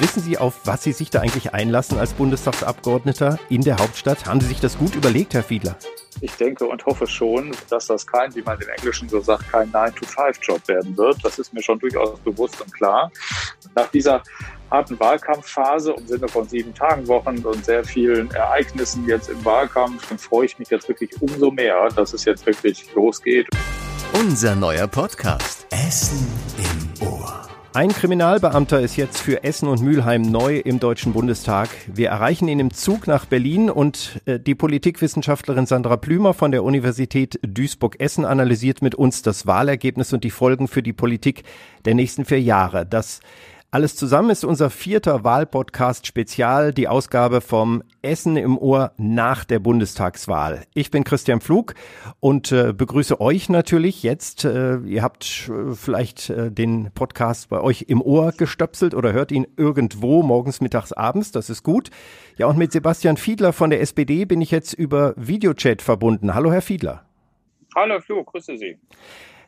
Wissen Sie, auf was Sie sich da eigentlich einlassen als Bundestagsabgeordneter in der Hauptstadt? Haben Sie sich das gut überlegt, Herr Fiedler? Ich denke und hoffe schon, dass das kein, wie man im Englischen so sagt, kein 9-to-5-Job werden wird. Das ist mir schon durchaus bewusst und klar. Nach dieser harten Wahlkampfphase im Sinne von sieben Tagen Wochen und sehr vielen Ereignissen jetzt im Wahlkampf, dann freue ich mich jetzt wirklich umso mehr, dass es jetzt wirklich losgeht. Unser neuer Podcast Essen im Ohr. Ein Kriminalbeamter ist jetzt für Essen und Mülheim neu im Deutschen Bundestag. Wir erreichen ihn im Zug nach Berlin und äh, die Politikwissenschaftlerin Sandra Plümer von der Universität Duisburg-Essen analysiert mit uns das Wahlergebnis und die Folgen für die Politik der nächsten vier Jahre. Das alles zusammen ist unser vierter Wahlpodcast Spezial, die Ausgabe vom Essen im Ohr nach der Bundestagswahl. Ich bin Christian Pflug und äh, begrüße euch natürlich jetzt. Äh, ihr habt äh, vielleicht äh, den Podcast bei euch im Ohr gestöpselt oder hört ihn irgendwo morgens, mittags, abends. Das ist gut. Ja, und mit Sebastian Fiedler von der SPD bin ich jetzt über Videochat verbunden. Hallo, Herr Fiedler. Hallo, Pflug, grüße Sie.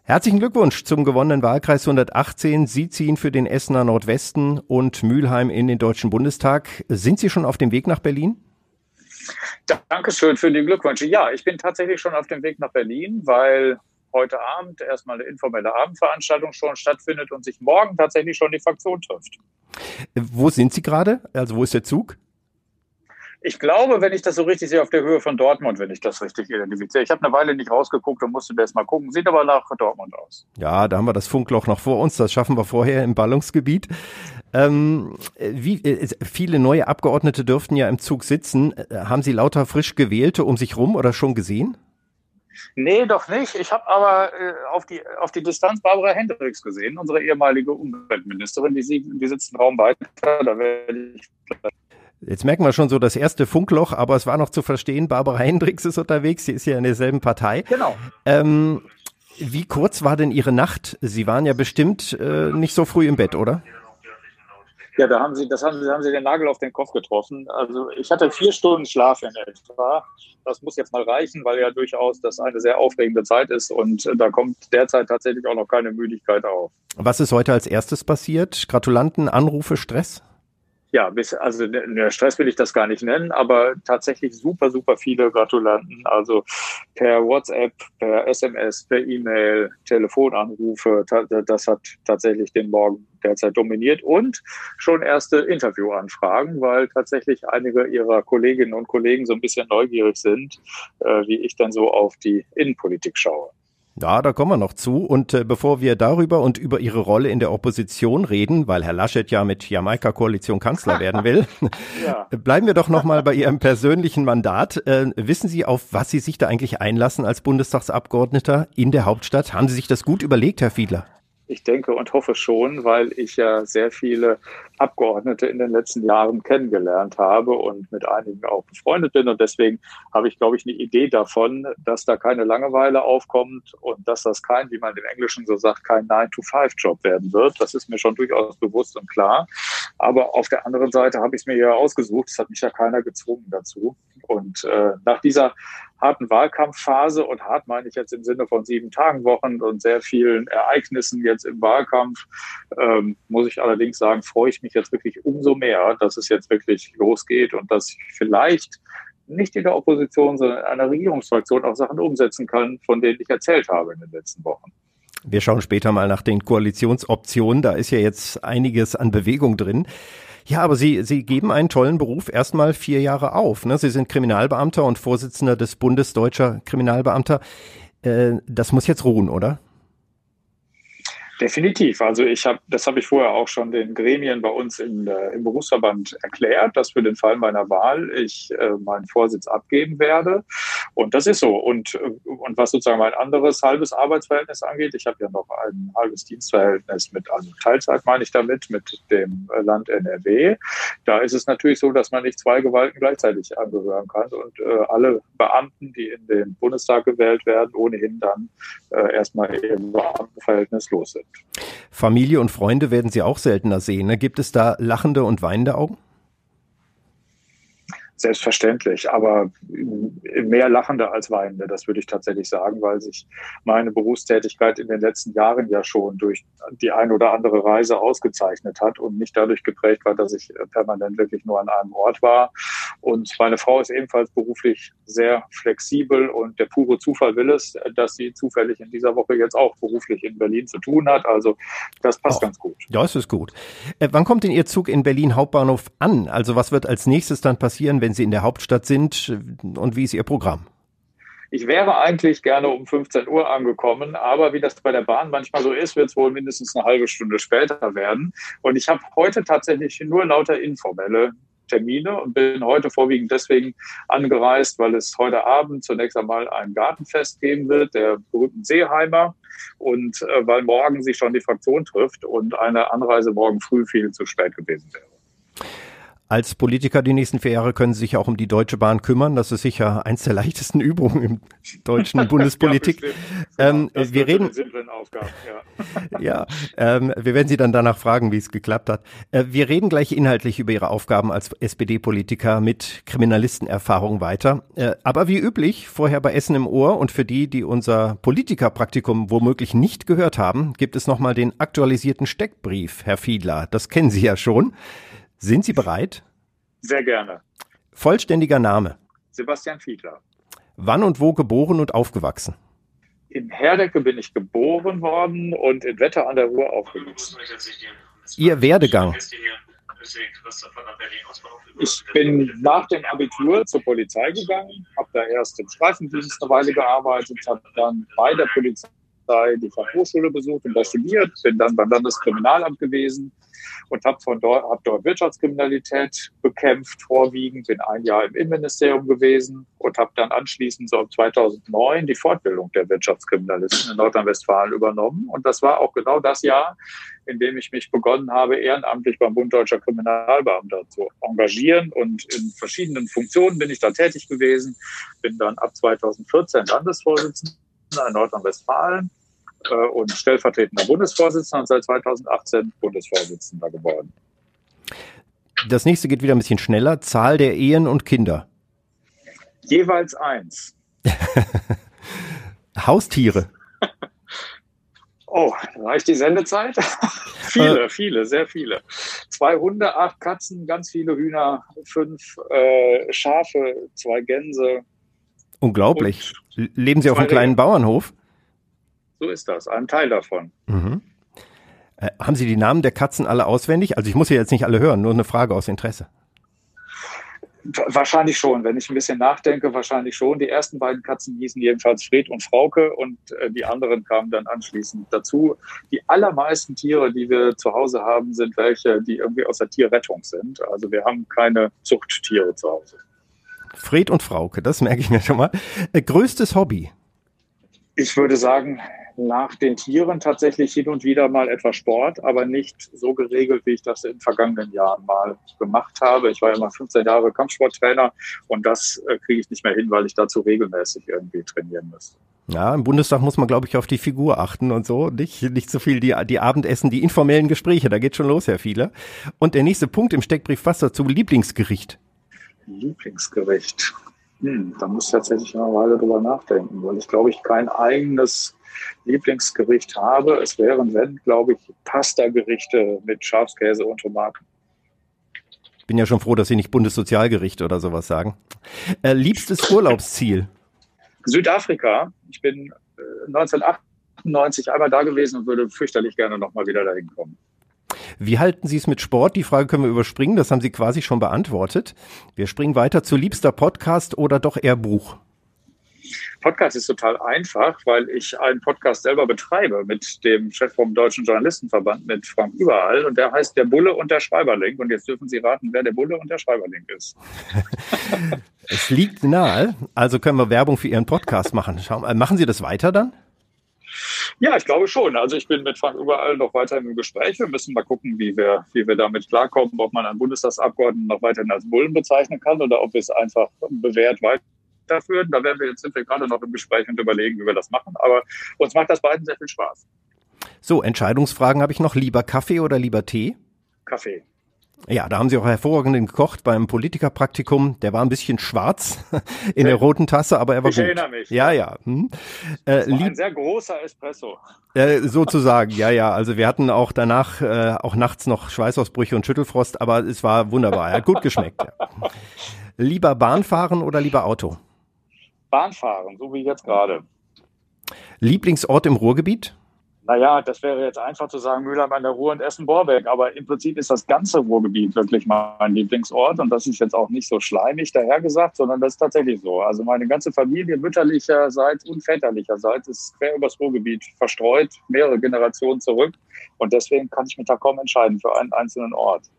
Herzlichen Glückwunsch zum gewonnenen Wahlkreis 118. Sie ziehen für den Essener Nordwesten und Mülheim in den Deutschen Bundestag. Sind Sie schon auf dem Weg nach Berlin? Dankeschön für die Glückwünsche. Ja, ich bin tatsächlich schon auf dem Weg nach Berlin, weil heute Abend erstmal eine informelle Abendveranstaltung schon stattfindet und sich morgen tatsächlich schon die Fraktion trifft. Wo sind Sie gerade? Also wo ist der Zug? Ich glaube, wenn ich das so richtig sehe, auf der Höhe von Dortmund, wenn ich das richtig identifiziere. Ich habe eine Weile nicht rausgeguckt und musste das mal gucken. Sieht aber nach Dortmund aus. Ja, da haben wir das Funkloch noch vor uns. Das schaffen wir vorher im Ballungsgebiet. Ähm, wie, äh, viele neue Abgeordnete dürften ja im Zug sitzen. Äh, haben Sie lauter frisch Gewählte um sich rum oder schon gesehen? Nee, doch nicht. Ich habe aber äh, auf, die, auf die Distanz Barbara Hendricks gesehen, unsere ehemalige Umweltministerin. Die, die sitzt einen Raum weiter. Da werde ich Jetzt merken wir schon so das erste Funkloch, aber es war noch zu verstehen, Barbara Hendricks ist unterwegs, sie ist ja in derselben Partei. Genau. Ähm, wie kurz war denn Ihre Nacht? Sie waren ja bestimmt äh, nicht so früh im Bett, oder? Ja, da haben Sie, das haben Sie, haben Sie den Nagel auf den Kopf getroffen. Also ich hatte vier Stunden Schlaf in etwa. Das muss jetzt mal reichen, weil ja durchaus das eine sehr aufregende Zeit ist und da kommt derzeit tatsächlich auch noch keine Müdigkeit auf. Was ist heute als erstes passiert? Gratulanten, Anrufe, Stress? Ja, bis, also der ne, Stress will ich das gar nicht nennen, aber tatsächlich super, super viele Gratulanten. Also per WhatsApp, per SMS, per E-Mail, Telefonanrufe, das hat tatsächlich den Morgen derzeit dominiert und schon erste Interviewanfragen, weil tatsächlich einige ihrer Kolleginnen und Kollegen so ein bisschen neugierig sind, äh, wie ich dann so auf die Innenpolitik schaue. Ja, da kommen wir noch zu. Und äh, bevor wir darüber und über Ihre Rolle in der Opposition reden, weil Herr Laschet ja mit Jamaika-Koalition Kanzler werden will, ja. bleiben wir doch nochmal bei Ihrem persönlichen Mandat. Äh, wissen Sie, auf was Sie sich da eigentlich einlassen als Bundestagsabgeordneter in der Hauptstadt? Haben Sie sich das gut überlegt, Herr Fiedler? Ich denke und hoffe schon, weil ich ja sehr viele Abgeordnete in den letzten Jahren kennengelernt habe und mit einigen auch befreundet bin. Und deswegen habe ich, glaube ich, eine Idee davon, dass da keine Langeweile aufkommt und dass das kein, wie man im Englischen so sagt, kein 9-to-5-Job werden wird. Das ist mir schon durchaus bewusst und klar. Aber auf der anderen Seite habe ich es mir ja ausgesucht. Es hat mich ja keiner gezwungen dazu. Und äh, nach dieser harten Wahlkampfphase und hart meine ich jetzt im Sinne von sieben Tagen Wochen und sehr vielen Ereignissen jetzt im Wahlkampf, ähm, muss ich allerdings sagen, freue ich mich jetzt wirklich umso mehr, dass es jetzt wirklich losgeht und dass ich vielleicht nicht in der Opposition, sondern in einer Regierungsfraktion auch Sachen umsetzen kann, von denen ich erzählt habe in den letzten Wochen. Wir schauen später mal nach den Koalitionsoptionen. Da ist ja jetzt einiges an Bewegung drin. Ja, aber Sie, Sie geben einen tollen Beruf erstmal vier Jahre auf. Ne? Sie sind Kriminalbeamter und Vorsitzender des Bundes Deutscher Kriminalbeamter. Äh, das muss jetzt ruhen, oder? Definitiv. Also ich habe, das habe ich vorher auch schon den Gremien bei uns in, äh, im Berufsverband erklärt, dass für den Fall meiner Wahl ich äh, meinen Vorsitz abgeben werde. Und das ist so. Und, äh, und was sozusagen mein anderes halbes Arbeitsverhältnis angeht, ich habe ja noch ein halbes Dienstverhältnis mit, also Teilzeit meine ich damit, mit dem Land NRW. Da ist es natürlich so, dass man nicht zwei Gewalten gleichzeitig angehören kann und äh, alle Beamten, die in den Bundestag gewählt werden, ohnehin dann äh, erstmal im Beamtenverhältnis los sind. Familie und Freunde werden Sie auch seltener sehen. Ne? Gibt es da lachende und weinende Augen? Selbstverständlich, aber mehr Lachende als Weinende, das würde ich tatsächlich sagen, weil sich meine Berufstätigkeit in den letzten Jahren ja schon durch die ein oder andere Reise ausgezeichnet hat und nicht dadurch geprägt war, dass ich permanent wirklich nur an einem Ort war. Und meine Frau ist ebenfalls beruflich sehr flexibel und der pure Zufall will es, dass sie zufällig in dieser Woche jetzt auch beruflich in Berlin zu tun hat. Also das passt oh, ganz gut. Ja, es ist gut. Äh, wann kommt denn Ihr Zug in Berlin Hauptbahnhof an? Also was wird als nächstes dann passieren, wenn Sie in der Hauptstadt sind und wie ist Ihr Programm? Ich wäre eigentlich gerne um 15 Uhr angekommen, aber wie das bei der Bahn manchmal so ist, wird es wohl mindestens eine halbe Stunde später werden. Und ich habe heute tatsächlich nur lauter informelle Termine und bin heute vorwiegend deswegen angereist, weil es heute Abend zunächst einmal ein Gartenfest geben wird, der berühmten Seeheimer, und äh, weil morgen sich schon die Fraktion trifft und eine Anreise morgen früh viel zu spät gewesen wäre. Als Politiker die nächsten vier Jahre können Sie sich auch um die Deutsche Bahn kümmern. Das ist sicher eins der leichtesten Übungen im deutschen Bundespolitik. ja, ähm, wir reden. Aufgaben, ja, ja ähm, wir werden Sie dann danach fragen, wie es geklappt hat. Äh, wir reden gleich inhaltlich über Ihre Aufgaben als SPD-Politiker mit Kriminalistenerfahrung weiter. Äh, aber wie üblich, vorher bei Essen im Ohr und für die, die unser Politikerpraktikum womöglich nicht gehört haben, gibt es nochmal den aktualisierten Steckbrief, Herr Fiedler. Das kennen Sie ja schon. Sind Sie bereit? Sehr gerne. Vollständiger Name? Sebastian Fiedler. Wann und wo geboren und aufgewachsen? In Herdecke bin ich geboren worden und in Wetter an der Ruhr aufgewachsen. Ihr Werdegang? Ich bin nach dem Abitur zur Polizei gegangen, habe da erst im Streifendienst eine Weile gearbeitet, habe dann bei der Polizei die Fachhochschule besucht und da studiert, bin dann beim Landeskriminalamt gewesen, und habe dort, hab dort Wirtschaftskriminalität bekämpft, vorwiegend, bin ein Jahr im Innenministerium gewesen und habe dann anschließend so 2009 die Fortbildung der Wirtschaftskriminalisten in Nordrhein-Westfalen übernommen. Und das war auch genau das Jahr, in dem ich mich begonnen habe, ehrenamtlich beim Bund Deutscher Kriminalbeamter zu engagieren. Und in verschiedenen Funktionen bin ich da tätig gewesen. Bin dann ab 2014 Landesvorsitzender in Nordrhein-Westfalen und stellvertretender Bundesvorsitzender und seit 2018 Bundesvorsitzender geworden. Das nächste geht wieder ein bisschen schneller. Zahl der Ehen und Kinder. Jeweils eins. Haustiere. Oh, reicht die Sendezeit? viele, äh, viele, sehr viele. Zwei Hunde, acht Katzen, ganz viele Hühner, fünf äh, Schafe, zwei Gänse. Unglaublich. Leben Sie auf einem kleinen Bauernhof? So ist das, ein Teil davon. Mhm. Äh, haben Sie die Namen der Katzen alle auswendig? Also ich muss ja jetzt nicht alle hören, nur eine Frage aus Interesse. Wahrscheinlich schon, wenn ich ein bisschen nachdenke, wahrscheinlich schon. Die ersten beiden Katzen hießen jedenfalls Fred und Frauke und äh, die anderen kamen dann anschließend dazu. Die allermeisten Tiere, die wir zu Hause haben, sind welche, die irgendwie aus der Tierrettung sind. Also wir haben keine Zuchttiere zu Hause. Fred und Frauke, das merke ich mir schon mal. Äh, größtes Hobby? Ich würde sagen, nach den Tieren tatsächlich hin und wieder mal etwas Sport, aber nicht so geregelt, wie ich das in vergangenen Jahren mal gemacht habe. Ich war ja mal 15 Jahre Kampfsporttrainer und das äh, kriege ich nicht mehr hin, weil ich dazu regelmäßig irgendwie trainieren müsste. Ja, im Bundestag muss man, glaube ich, auf die Figur achten und so. Nicht, nicht so viel die, die Abendessen, die informellen Gespräche, da geht schon los, Herr Viele. Und der nächste Punkt im Steckbrief, was dazu? Lieblingsgericht. Lieblingsgericht. Hm, da muss ich tatsächlich eine Weile drüber nachdenken, weil ich glaube ich kein eigenes Lieblingsgericht habe. Es wären, wenn, glaube ich, Pasta-Gerichte mit Schafskäse und Tomaten. Bin ja schon froh, dass Sie nicht Bundessozialgericht oder sowas sagen. Äh, liebstes Urlaubsziel? Südafrika. Ich bin äh, 1998 einmal da gewesen und würde fürchterlich gerne nochmal wieder dahin kommen. Wie halten Sie es mit Sport? Die Frage können wir überspringen, das haben Sie quasi schon beantwortet. Wir springen weiter zu liebster Podcast oder doch eher Buch? Podcast ist total einfach, weil ich einen Podcast selber betreibe mit dem Chef vom Deutschen Journalistenverband, mit Frank Überall. Und der heißt Der Bulle und der Schreiberling. Und jetzt dürfen Sie raten, wer der Bulle und der Schreiberling ist. es liegt nahe. Also können wir Werbung für Ihren Podcast machen. Schauen, machen Sie das weiter dann? Ja, ich glaube schon. Also ich bin mit Frank überall noch weiterhin im Gespräch. Wir müssen mal gucken, wie wir, wie wir damit klarkommen, ob man einen Bundestagsabgeordneten noch weiterhin als Bullen bezeichnen kann oder ob wir es einfach bewährt weiterführen. Da werden wir jetzt sind wir gerade noch im Gespräch und überlegen, wie wir das machen. Aber uns macht das beiden sehr viel Spaß. So, Entscheidungsfragen habe ich noch. Lieber Kaffee oder lieber Tee? Kaffee. Ja, da haben Sie auch hervorragend gekocht beim Politikerpraktikum. Der war ein bisschen schwarz in der roten Tasse, aber er war ich gut. Ich erinnere mich. Ja, ja. Hm. Äh, ein sehr großer Espresso. Äh, sozusagen, ja, ja. Also wir hatten auch danach äh, auch nachts noch Schweißausbrüche und Schüttelfrost, aber es war wunderbar. Er hat gut geschmeckt. Ja. Lieber Bahn fahren oder lieber Auto? Bahn fahren, so wie jetzt gerade. Lieblingsort im Ruhrgebiet? Naja, das wäre jetzt einfach zu sagen, Mülheim an der Ruhr und Essen-Borbeck. Aber im Prinzip ist das ganze Ruhrgebiet wirklich mein Lieblingsort. Und das ist jetzt auch nicht so schleimig dahergesagt, sondern das ist tatsächlich so. Also meine ganze Familie mütterlicherseits und väterlicherseits ist quer übers Ruhrgebiet verstreut, mehrere Generationen zurück. Und deswegen kann ich mich da kaum entscheiden für einen einzelnen Ort.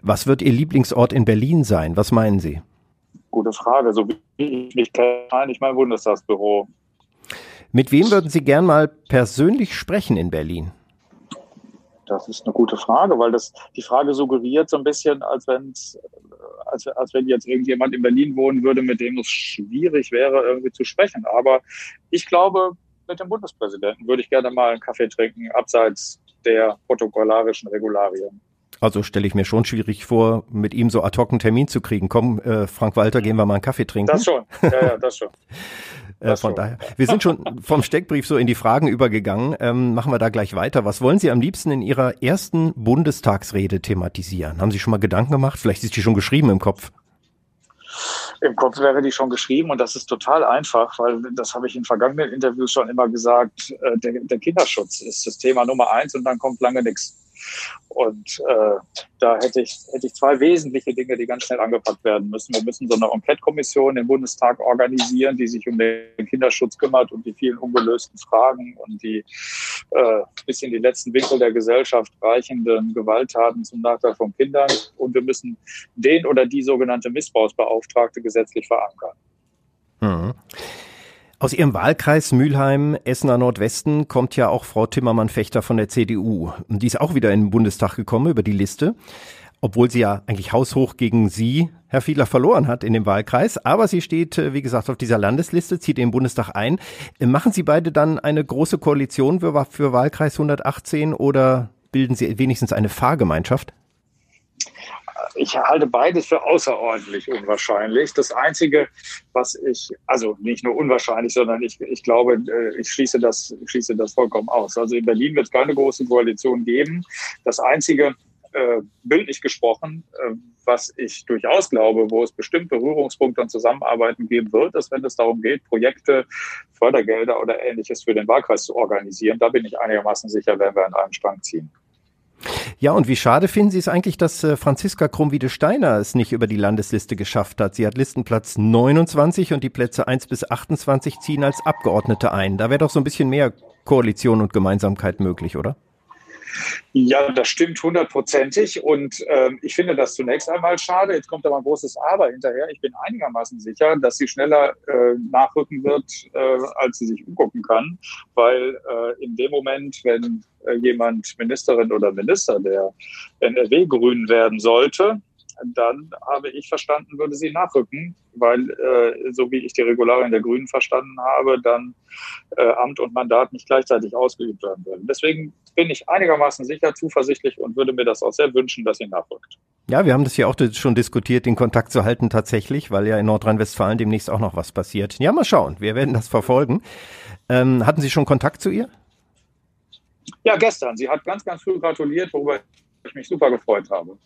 Was wird Ihr Lieblingsort in Berlin sein? Was meinen Sie? Gute Frage. So wie ich mich kenne, eigentlich mein Bundestagsbüro. Mit wem würden Sie gern mal persönlich sprechen in Berlin? Das ist eine gute Frage, weil das die Frage suggeriert so ein bisschen, als wenn als, als wenn jetzt irgendjemand in Berlin wohnen würde, mit dem es schwierig wäre, irgendwie zu sprechen. Aber ich glaube, mit dem Bundespräsidenten würde ich gerne mal einen Kaffee trinken, abseits der protokollarischen Regularien. Also stelle ich mir schon schwierig vor, mit ihm so ad hoc einen Termin zu kriegen. Komm, äh, Frank Walter, gehen wir mal einen Kaffee trinken. Das schon, ja, ja, das schon. Äh, von daher. Wir sind schon vom Steckbrief so in die Fragen übergegangen. Ähm, machen wir da gleich weiter. Was wollen Sie am liebsten in Ihrer ersten Bundestagsrede thematisieren? Haben Sie schon mal Gedanken gemacht? Vielleicht ist die schon geschrieben im Kopf. Im Kopf wäre die schon geschrieben und das ist total einfach, weil das habe ich in vergangenen Interviews schon immer gesagt. Äh, der, der Kinderschutz ist das Thema Nummer eins und dann kommt lange nichts. Und äh, da hätte ich, hätte ich zwei wesentliche Dinge, die ganz schnell angepackt werden müssen. Wir müssen so eine Enquete-Kommission im Bundestag organisieren, die sich um den Kinderschutz kümmert und die vielen ungelösten Fragen und die äh, bis in die letzten Winkel der Gesellschaft reichenden Gewalttaten zum Nachteil von Kindern. Und wir müssen den oder die sogenannte Missbrauchsbeauftragte gesetzlich verankern. Mhm. Aus Ihrem Wahlkreis Mülheim, Essener Nordwesten, kommt ja auch Frau Timmermann-Fechter von der CDU. Die ist auch wieder in den Bundestag gekommen über die Liste, obwohl sie ja eigentlich haushoch gegen Sie, Herr Fiedler, verloren hat in dem Wahlkreis. Aber sie steht, äh, wie gesagt, auf dieser Landesliste, zieht in den Bundestag ein. Machen Sie beide dann eine große Koalition für, für Wahlkreis 118 oder bilden Sie wenigstens eine Fahrgemeinschaft? Ich halte beides für außerordentlich unwahrscheinlich. Das Einzige, was ich, also nicht nur unwahrscheinlich, sondern ich, ich glaube, äh, ich schließe das, schließe das vollkommen aus. Also in Berlin wird es keine große Koalition geben. Das Einzige, äh, bildlich gesprochen, äh, was ich durchaus glaube, wo es bestimmt Berührungspunkte und Zusammenarbeiten geben wird, ist, wenn es darum geht, Projekte, Fördergelder oder ähnliches für den Wahlkreis zu organisieren. Da bin ich einigermaßen sicher, werden wir an einem Strang ziehen. Ja, und wie schade finden Sie es eigentlich, dass äh, Franziska Krumm-Wiedesteiner es nicht über die Landesliste geschafft hat? Sie hat Listenplatz 29 und die Plätze 1 bis 28 ziehen als Abgeordnete ein. Da wäre doch so ein bisschen mehr Koalition und Gemeinsamkeit möglich, oder? Ja, das stimmt hundertprozentig. Und äh, ich finde das zunächst einmal schade. Jetzt kommt aber ein großes Aber hinterher. Ich bin einigermaßen sicher, dass sie schneller äh, nachrücken wird, äh, als sie sich umgucken kann. Weil äh, in dem Moment, wenn äh, jemand Ministerin oder Minister der NRW grün werden sollte, dann habe ich verstanden, würde sie nachrücken, weil, äh, so wie ich die Regularien der Grünen verstanden habe, dann äh, Amt und Mandat nicht gleichzeitig ausgeübt werden würden. Deswegen bin ich einigermaßen sicher, zuversichtlich und würde mir das auch sehr wünschen, dass sie nachrückt. Ja, wir haben das ja auch schon diskutiert, den Kontakt zu halten tatsächlich, weil ja in Nordrhein-Westfalen demnächst auch noch was passiert. Ja, mal schauen, wir werden das verfolgen. Ähm, hatten Sie schon Kontakt zu ihr? Ja, gestern. Sie hat ganz, ganz früh gratuliert, worüber ich mich super gefreut habe.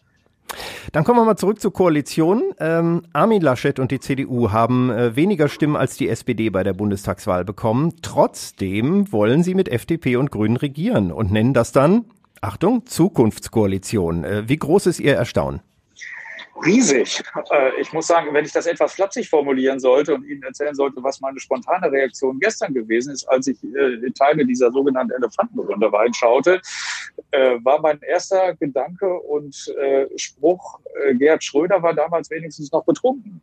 Dann kommen wir mal zurück zur Koalition. Ähm, Armin Laschet und die CDU haben äh, weniger Stimmen als die SPD bei der Bundestagswahl bekommen. Trotzdem wollen sie mit FDP und Grünen regieren und nennen das dann, Achtung, Zukunftskoalition. Äh, wie groß ist Ihr Erstaunen? Riesig. Äh, ich muss sagen, wenn ich das etwas flapsig formulieren sollte und Ihnen erzählen sollte, was meine spontane Reaktion gestern gewesen ist, als ich äh, Teile dieser sogenannten Elefantenrunde reinschaute, äh, war mein erster Gedanke und Spruch, Gerhard Schröder war damals wenigstens noch betrunken.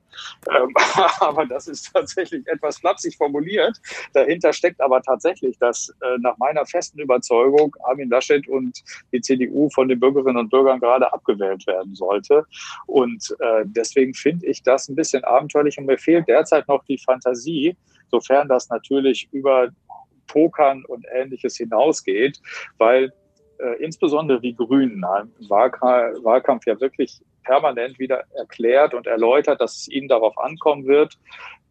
Ähm, aber das ist tatsächlich etwas flapsig formuliert. Dahinter steckt aber tatsächlich, dass nach meiner festen Überzeugung Armin Laschet und die CDU von den Bürgerinnen und Bürgern gerade abgewählt werden sollte. Und äh, deswegen finde ich das ein bisschen abenteuerlich und mir fehlt derzeit noch die Fantasie, sofern das natürlich über Pokern und ähnliches hinausgeht, weil äh, insbesondere die Grünen im Wahlkampf ja wirklich permanent wieder erklärt und erläutert, dass es ihnen darauf ankommen wird,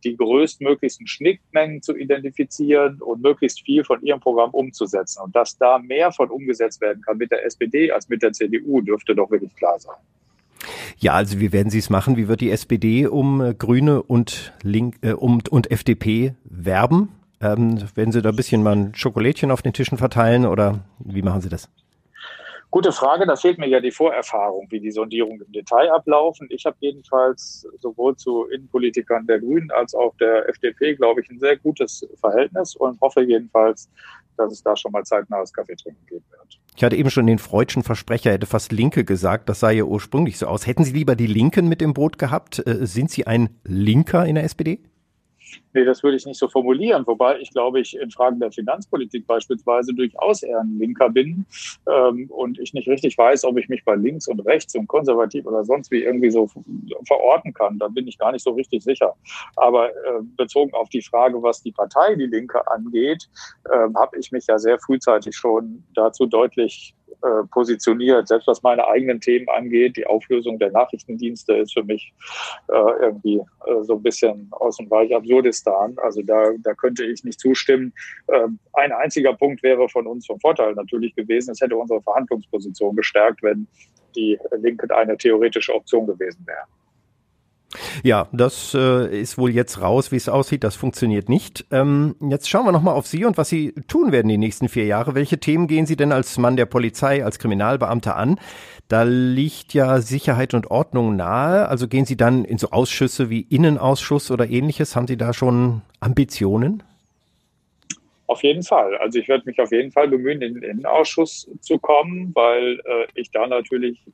die größtmöglichsten Schnittmengen zu identifizieren und möglichst viel von ihrem Programm umzusetzen. Und dass da mehr von umgesetzt werden kann mit der SPD als mit der CDU, dürfte doch wirklich klar sein. Ja, also wie werden Sie es machen? Wie wird die SPD um äh, Grüne und Link äh, um, und FDP werben? Ähm, werden Sie da ein bisschen mal ein Schokolädchen auf den Tischen verteilen oder wie machen Sie das? Gute Frage, da fehlt mir ja die Vorerfahrung, wie die Sondierungen im Detail ablaufen. Ich habe jedenfalls sowohl zu Innenpolitikern der Grünen als auch der FDP, glaube ich, ein sehr gutes Verhältnis und hoffe jedenfalls, dass es da schon mal zeitnahes Kaffee trinken geben wird. Ich hatte eben schon den freudschen Versprecher, hätte fast Linke gesagt, das sah ja ursprünglich so aus. Hätten Sie lieber die Linken mit dem Boot gehabt? Äh, sind Sie ein Linker in der SPD? Nee, das würde ich nicht so formulieren, wobei ich glaube, ich in Fragen der Finanzpolitik beispielsweise durchaus eher ein Linker bin ähm, und ich nicht richtig weiß, ob ich mich bei links und rechts und konservativ oder sonst wie irgendwie so verorten kann. Da bin ich gar nicht so richtig sicher. Aber äh, bezogen auf die Frage, was die Partei Die Linke angeht, äh, habe ich mich ja sehr frühzeitig schon dazu deutlich äh, positioniert. Selbst was meine eigenen Themen angeht, die Auflösung der Nachrichtendienste ist für mich äh, irgendwie äh, so ein bisschen aus dem Bereich Absurdistan. Also da, da könnte ich nicht zustimmen. Ähm, ein einziger Punkt wäre von uns vom Vorteil natürlich gewesen. Es hätte unsere Verhandlungsposition gestärkt, wenn die Linke eine theoretische Option gewesen wäre. Ja, das äh, ist wohl jetzt raus, wie es aussieht. Das funktioniert nicht. Ähm, jetzt schauen wir nochmal auf Sie und was Sie tun werden die nächsten vier Jahre. Welche Themen gehen Sie denn als Mann der Polizei, als Kriminalbeamter an? Da liegt ja Sicherheit und Ordnung nahe. Also gehen Sie dann in so Ausschüsse wie Innenausschuss oder ähnliches? Haben Sie da schon Ambitionen? Auf jeden Fall. Also ich werde mich auf jeden Fall bemühen, in den Innenausschuss zu kommen, weil äh, ich da natürlich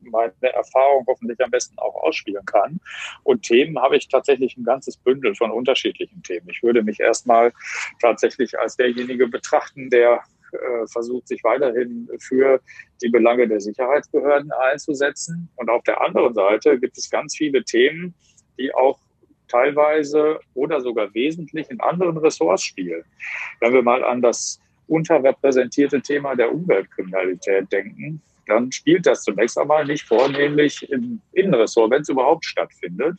meine Erfahrung hoffentlich am besten auch ausspielen kann. Und Themen habe ich tatsächlich ein ganzes Bündel von unterschiedlichen Themen. Ich würde mich erstmal tatsächlich als derjenige betrachten, der äh, versucht, sich weiterhin für die Belange der Sicherheitsbehörden einzusetzen. Und auf der anderen Seite gibt es ganz viele Themen, die auch teilweise oder sogar wesentlich in anderen Ressorts spielen. Wenn wir mal an das unterrepräsentierte Thema der Umweltkriminalität denken, dann spielt das zunächst einmal nicht vornehmlich im Innenressort, wenn es überhaupt stattfindet.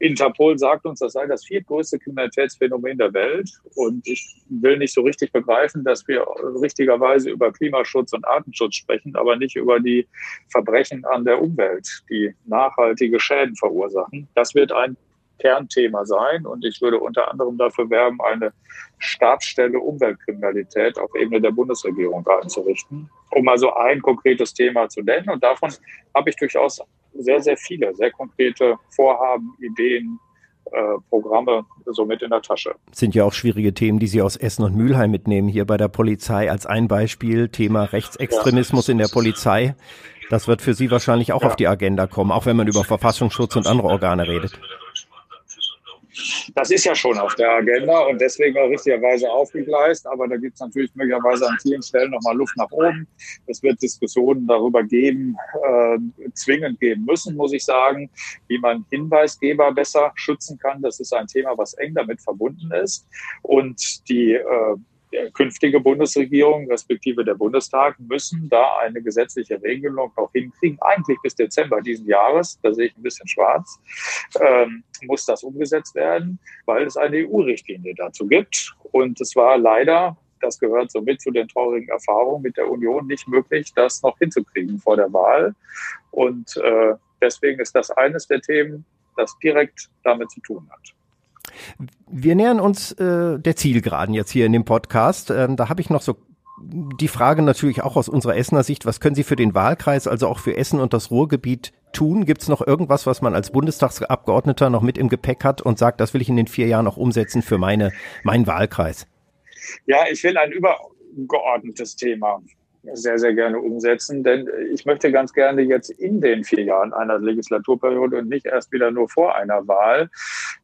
Interpol sagt uns, das sei das viertgrößte Kriminalitätsphänomen der Welt. Und ich will nicht so richtig begreifen, dass wir richtigerweise über Klimaschutz und Artenschutz sprechen, aber nicht über die Verbrechen an der Umwelt, die nachhaltige Schäden verursachen. Das wird ein Kernthema sein. Und ich würde unter anderem dafür werben, eine Stabsstelle Umweltkriminalität auf Ebene der Bundesregierung einzurichten, um mal so ein konkretes Thema zu nennen. Und davon habe ich durchaus sehr, sehr viele, sehr konkrete Vorhaben, Ideen, äh, Programme so mit in der Tasche. Sind ja auch schwierige Themen, die Sie aus Essen und Mülheim mitnehmen, hier bei der Polizei als ein Beispiel, Thema Rechtsextremismus ja. in der Polizei. Das wird für Sie wahrscheinlich auch ja. auf die Agenda kommen, auch wenn man über Verfassungsschutz und andere Organe redet. Das ist ja schon auf der Agenda und deswegen auch richtigerweise aufgegleist. Aber da gibt es natürlich möglicherweise an vielen Stellen nochmal Luft nach oben. Es wird Diskussionen darüber geben, äh, zwingend geben müssen, muss ich sagen, wie man Hinweisgeber besser schützen kann. Das ist ein Thema, was eng damit verbunden ist. Und die äh, künftige Bundesregierung respektive der Bundestag müssen da eine gesetzliche Regelung noch hinkriegen. Eigentlich bis Dezember diesen Jahres, da sehe ich ein bisschen schwarz, ähm, muss das umgesetzt werden, weil es eine EU-Richtlinie dazu gibt. Und es war leider, das gehört somit zu den traurigen Erfahrungen mit der Union, nicht möglich, das noch hinzukriegen vor der Wahl. Und äh, deswegen ist das eines der Themen, das direkt damit zu tun hat. Wir nähern uns äh, der Zielgeraden jetzt hier in dem Podcast. Ähm, da habe ich noch so die Frage natürlich auch aus unserer Essener Sicht, was können Sie für den Wahlkreis, also auch für Essen und das Ruhrgebiet tun? Gibt es noch irgendwas, was man als Bundestagsabgeordneter noch mit im Gepäck hat und sagt, das will ich in den vier Jahren noch umsetzen für meine, meinen Wahlkreis? Ja, ich will ein übergeordnetes Thema sehr, sehr gerne umsetzen. Denn ich möchte ganz gerne jetzt in den vier Jahren einer Legislaturperiode und nicht erst wieder nur vor einer Wahl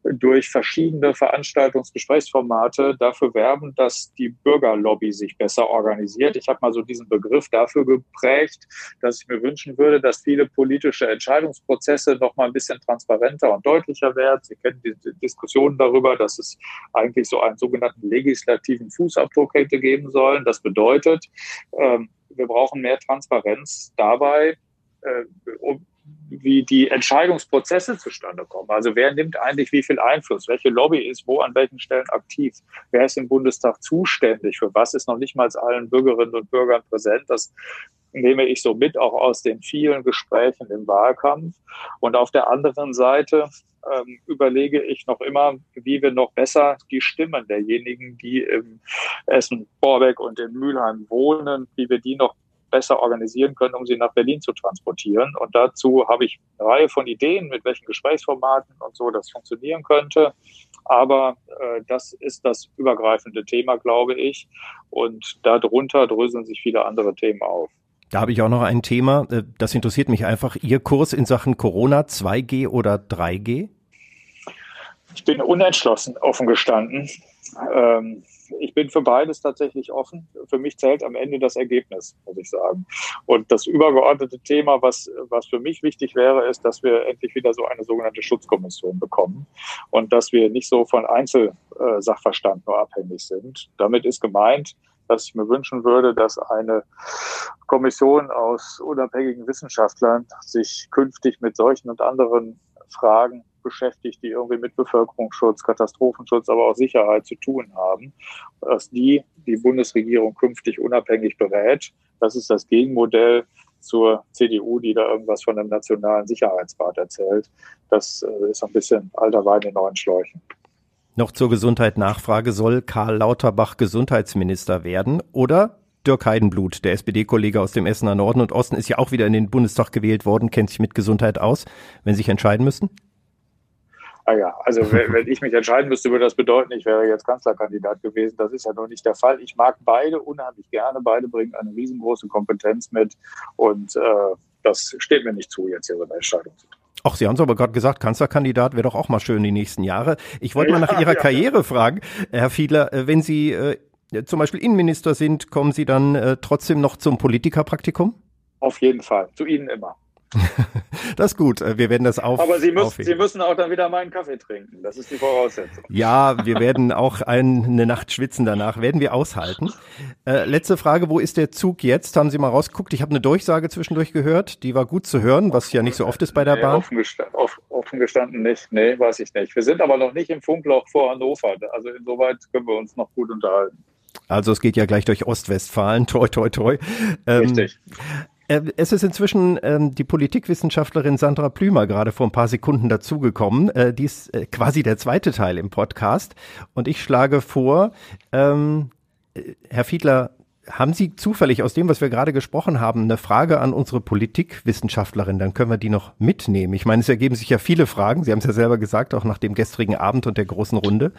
durch verschiedene Veranstaltungsgesprächsformate dafür werben, dass die Bürgerlobby sich besser organisiert. Ich habe mal so diesen Begriff dafür geprägt, dass ich mir wünschen würde, dass viele politische Entscheidungsprozesse noch mal ein bisschen transparenter und deutlicher werden. Sie kennen die Diskussionen darüber, dass es eigentlich so einen sogenannten legislativen Fußabdruck hätte geben sollen. Das bedeutet, ähm, wir brauchen mehr Transparenz dabei, äh, um, wie die Entscheidungsprozesse zustande kommen. Also wer nimmt eigentlich wie viel Einfluss? Welche Lobby ist wo an welchen Stellen aktiv? Wer ist im Bundestag zuständig? Für was ist noch nicht mal allen Bürgerinnen und Bürgern präsent? Das nehme ich so mit, auch aus den vielen Gesprächen im Wahlkampf. Und auf der anderen Seite ähm, überlege ich noch immer, wie wir noch besser die Stimmen derjenigen, die im Essen, Borbeck und in Mülheim wohnen, wie wir die noch besser organisieren können, um sie nach Berlin zu transportieren. Und dazu habe ich eine Reihe von Ideen, mit welchen Gesprächsformaten und so das funktionieren könnte. Aber äh, das ist das übergreifende Thema, glaube ich. Und darunter dröseln sich viele andere Themen auf. Da habe ich auch noch ein Thema, äh, das interessiert mich einfach. Ihr Kurs in Sachen Corona 2G oder 3G? Ich bin unentschlossen, offen gestanden. Ähm, ich bin für beides tatsächlich offen. Für mich zählt am Ende das Ergebnis, muss ich sagen. Und das übergeordnete Thema, was, was für mich wichtig wäre, ist, dass wir endlich wieder so eine sogenannte Schutzkommission bekommen und dass wir nicht so von Einzelsachverstand nur abhängig sind. Damit ist gemeint, dass ich mir wünschen würde, dass eine Kommission aus unabhängigen Wissenschaftlern sich künftig mit solchen und anderen Fragen beschäftigt, die irgendwie mit Bevölkerungsschutz, Katastrophenschutz, aber auch Sicherheit zu tun haben, dass die die Bundesregierung künftig unabhängig berät. Das ist das Gegenmodell zur CDU, die da irgendwas von einem nationalen Sicherheitsrat erzählt. Das äh, ist ein bisschen alter Wein in neuen Schläuchen. Noch zur Gesundheit Nachfrage. Soll Karl Lauterbach Gesundheitsminister werden oder Dirk Heidenblut, der SPD-Kollege aus dem Essener Norden und Osten, ist ja auch wieder in den Bundestag gewählt worden, kennt sich mit Gesundheit aus, wenn Sie sich entscheiden müssten? Ah ja, also wenn, ich mich entscheiden müsste, würde das bedeuten, ich wäre jetzt Kanzlerkandidat gewesen. Das ist ja noch nicht der Fall. Ich mag beide unheimlich gerne. Beide bringen eine riesengroße Kompetenz mit und äh, das steht mir nicht zu, jetzt hier so eine Entscheidung zu treffen. Ach, Sie haben es aber gerade gesagt, Kanzlerkandidat wäre doch auch mal schön die nächsten Jahre. Ich wollte ja, mal nach Ihrer ja. Karriere fragen, Herr Fiedler, äh, wenn Sie äh, zum Beispiel Innenminister sind, kommen Sie dann äh, trotzdem noch zum Politikerpraktikum? Auf jeden Fall, zu Ihnen immer. das ist gut. Wir werden das auf. Aber Sie müssen, Sie müssen auch dann wieder meinen Kaffee trinken. Das ist die Voraussetzung. Ja, wir werden auch ein, eine Nacht schwitzen danach. Werden wir aushalten. Äh, letzte Frage. Wo ist der Zug jetzt? Haben Sie mal rausgeguckt? Ich habe eine Durchsage zwischendurch gehört. Die war gut zu hören, was ja nicht so oft ist bei der nee, Bahn. Offen gestanden, offen gestanden nicht. Nee, weiß ich nicht. Wir sind aber noch nicht im Funkloch vor Hannover. Also insoweit können wir uns noch gut unterhalten. Also es geht ja gleich durch Ostwestfalen. Toi, toi, toi. Ähm, Richtig. Äh, es ist inzwischen ähm, die Politikwissenschaftlerin Sandra Plümer gerade vor ein paar Sekunden dazugekommen. Äh, die ist äh, quasi der zweite Teil im Podcast. Und ich schlage vor, ähm, äh, Herr Fiedler, haben Sie zufällig aus dem, was wir gerade gesprochen haben, eine Frage an unsere Politikwissenschaftlerin? Dann können wir die noch mitnehmen. Ich meine, es ergeben sich ja viele Fragen. Sie haben es ja selber gesagt, auch nach dem gestrigen Abend und der großen Runde.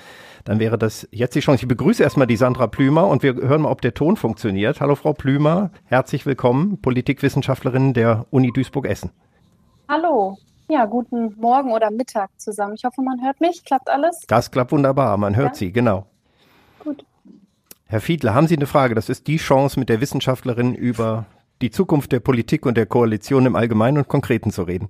Dann wäre das jetzt die Chance. Ich begrüße erstmal die Sandra Plümer und wir hören mal, ob der Ton funktioniert. Hallo Frau Plümer, herzlich willkommen, Politikwissenschaftlerin der Uni Duisburg-Essen. Hallo. Ja, guten Morgen oder Mittag zusammen. Ich hoffe, man hört mich. Klappt alles? Das klappt wunderbar. Man hört ja? Sie, genau. Herr Fiedler, haben Sie eine Frage? Das ist die Chance, mit der Wissenschaftlerin über die Zukunft der Politik und der Koalition im Allgemeinen und Konkreten zu reden.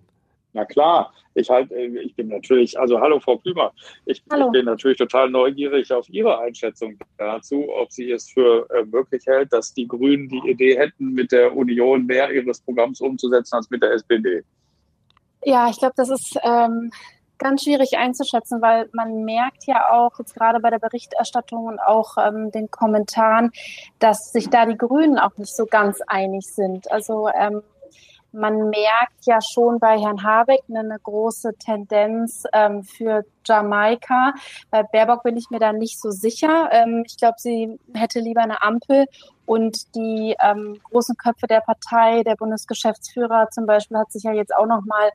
Na klar, ich halt, äh, ich bin natürlich, also hallo Frau Plümer, ich, ich, bin natürlich total neugierig auf Ihre Einschätzung dazu, ob sie es für äh, möglich hält, dass die Grünen die Idee hätten, mit der Union mehr ihres Programms umzusetzen als mit der SPD. Ja, ich glaube, das ist ähm, ganz schwierig einzuschätzen, weil man merkt ja auch jetzt gerade bei der Berichterstattung und auch ähm, den Kommentaren, dass sich da die Grünen auch nicht so ganz einig sind. Also ähm, man merkt ja schon bei Herrn Habeck eine große Tendenz ähm, für Jamaika. Bei Baerbock bin ich mir da nicht so sicher. Ähm, ich glaube, sie hätte lieber eine Ampel. Und die ähm, großen Köpfe der Partei, der Bundesgeschäftsführer zum Beispiel, hat sich ja jetzt auch noch mal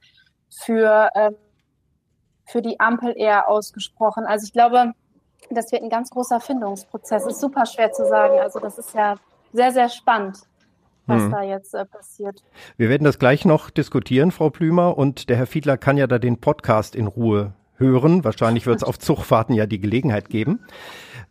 für ähm, für die Ampel eher ausgesprochen. Also ich glaube, das wird ein ganz großer Findungsprozess. Ist super schwer zu sagen. Also das ist ja sehr, sehr spannend was hm. da jetzt äh, passiert. Wir werden das gleich noch diskutieren, Frau Plümer. Und der Herr Fiedler kann ja da den Podcast in Ruhe hören. Wahrscheinlich wird es auf Zugfahrten ja die Gelegenheit geben.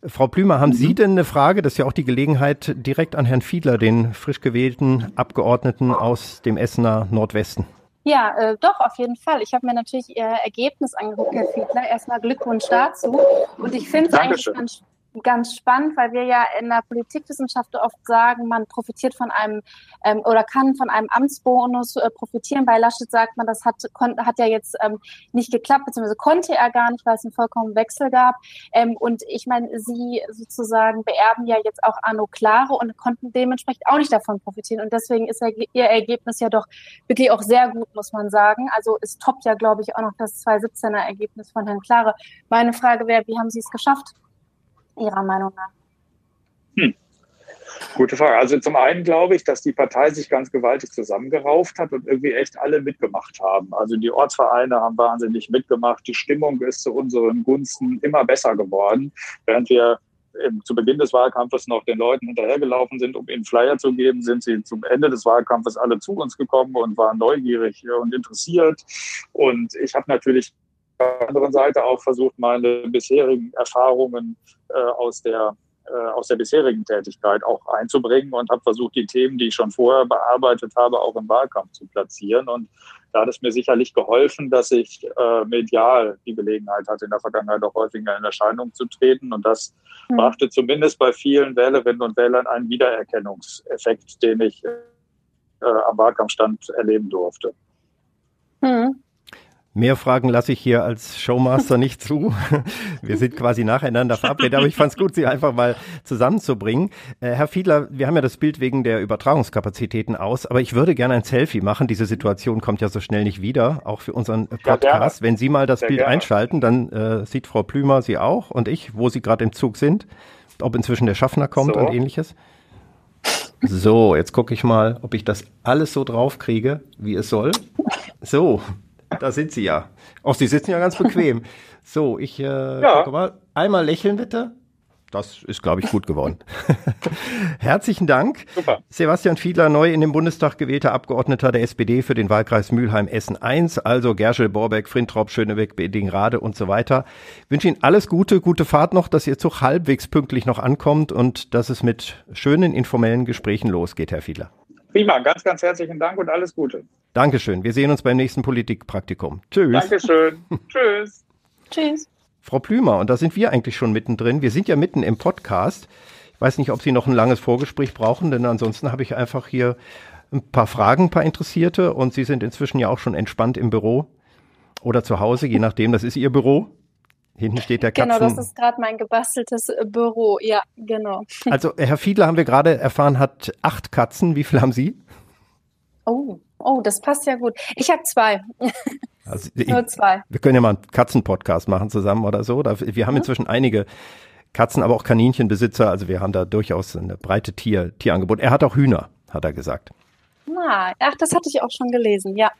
Frau Plümer, haben mhm. Sie denn eine Frage? Das ist ja auch die Gelegenheit direkt an Herrn Fiedler, den frisch gewählten Abgeordneten aus dem Essener Nordwesten. Ja, äh, doch, auf jeden Fall. Ich habe mir natürlich Ihr Ergebnis angeguckt, Herr Fiedler. Erstmal Glückwunsch dazu. Und ich finde es eigentlich ganz ganz spannend, weil wir ja in der Politikwissenschaft oft sagen, man profitiert von einem ähm, oder kann von einem Amtsbonus äh, profitieren. Bei Laschet sagt man, das hat, hat ja jetzt ähm, nicht geklappt, beziehungsweise konnte er gar nicht, weil es einen vollkommen Wechsel gab. Ähm, und ich meine, Sie sozusagen beerben ja jetzt auch Arno Klare und konnten dementsprechend auch nicht davon profitieren. Und deswegen ist Ihr Ergebnis ja doch wirklich auch sehr gut, muss man sagen. Also es toppt ja, glaube ich, auch noch das 2017er Ergebnis von Herrn Klare. Meine Frage wäre, wie haben Sie es geschafft? Ihrer Meinung nach? Hm. Gute Frage. Also zum einen glaube ich, dass die Partei sich ganz gewaltig zusammengerauft hat und irgendwie echt alle mitgemacht haben. Also die Ortsvereine haben wahnsinnig mitgemacht. Die Stimmung ist zu unseren Gunsten immer besser geworden, während wir zu Beginn des Wahlkampfes noch den Leuten hinterhergelaufen sind, um ihnen Flyer zu geben, sind sie zum Ende des Wahlkampfes alle zu uns gekommen und waren neugierig und interessiert. Und ich habe natürlich der anderen Seite auch versucht, meine bisherigen Erfahrungen äh, aus der äh, aus der bisherigen Tätigkeit auch einzubringen und habe versucht, die Themen, die ich schon vorher bearbeitet habe, auch im Wahlkampf zu platzieren. Und da hat es mir sicherlich geholfen, dass ich äh, medial die Gelegenheit hatte, in der Vergangenheit auch häufiger in Erscheinung zu treten. Und das mhm. brachte zumindest bei vielen Wählerinnen und Wählern einen Wiedererkennungseffekt, den ich äh, am Wahlkampfstand erleben durfte. Mhm. Mehr Fragen lasse ich hier als Showmaster nicht zu. Wir sind quasi nacheinander verabredet, aber ich fand es gut, sie einfach mal zusammenzubringen. Äh, Herr Fiedler, wir haben ja das Bild wegen der Übertragungskapazitäten aus, aber ich würde gerne ein Selfie machen. Diese Situation kommt ja so schnell nicht wieder, auch für unseren Podcast. Wenn Sie mal das Bild einschalten, dann äh, sieht Frau Plümer Sie auch und ich, wo Sie gerade im Zug sind, ob inzwischen der Schaffner kommt so. und ähnliches. So, jetzt gucke ich mal, ob ich das alles so drauf kriege, wie es soll. So, da sind Sie ja. Auch Sie sitzen ja ganz bequem. So, ich äh, ja. gucke mal. Einmal lächeln bitte. Das ist, glaube ich, gut geworden. Herzlichen Dank. Super. Sebastian Fiedler, neu in den Bundestag gewählter Abgeordneter der SPD für den Wahlkreis Mülheim-Essen 1, also Gerschel, Borbeck, Frintrop, Schönebeck, Bedingrade und so weiter. Ich wünsche Ihnen alles Gute, gute Fahrt noch, dass Ihr Zug halbwegs pünktlich noch ankommt und dass es mit schönen informellen Gesprächen losgeht, Herr Fiedler. Prima, ganz, ganz herzlichen Dank und alles Gute. Dankeschön. Wir sehen uns beim nächsten Politikpraktikum. Tschüss. Dankeschön. Tschüss. Tschüss. Frau Plümer, und da sind wir eigentlich schon mittendrin. Wir sind ja mitten im Podcast. Ich weiß nicht, ob Sie noch ein langes Vorgespräch brauchen, denn ansonsten habe ich einfach hier ein paar Fragen, ein paar Interessierte und Sie sind inzwischen ja auch schon entspannt im Büro oder zu Hause, je nachdem, das ist Ihr Büro. Hinten steht der Katzen. Genau, das ist gerade mein gebasteltes äh, Büro. Ja, genau. Also Herr Fiedler haben wir gerade erfahren, hat acht Katzen. Wie viel haben Sie? Oh, oh, das passt ja gut. Ich habe zwei. Also, Nur zwei. Wir können ja mal einen Katzenpodcast machen zusammen oder so. Wir haben mhm. inzwischen einige Katzen, aber auch Kaninchenbesitzer. Also wir haben da durchaus eine breite Tier, Tierangebot. Er hat auch Hühner, hat er gesagt. Ah, ach, das hatte ich auch schon gelesen, ja.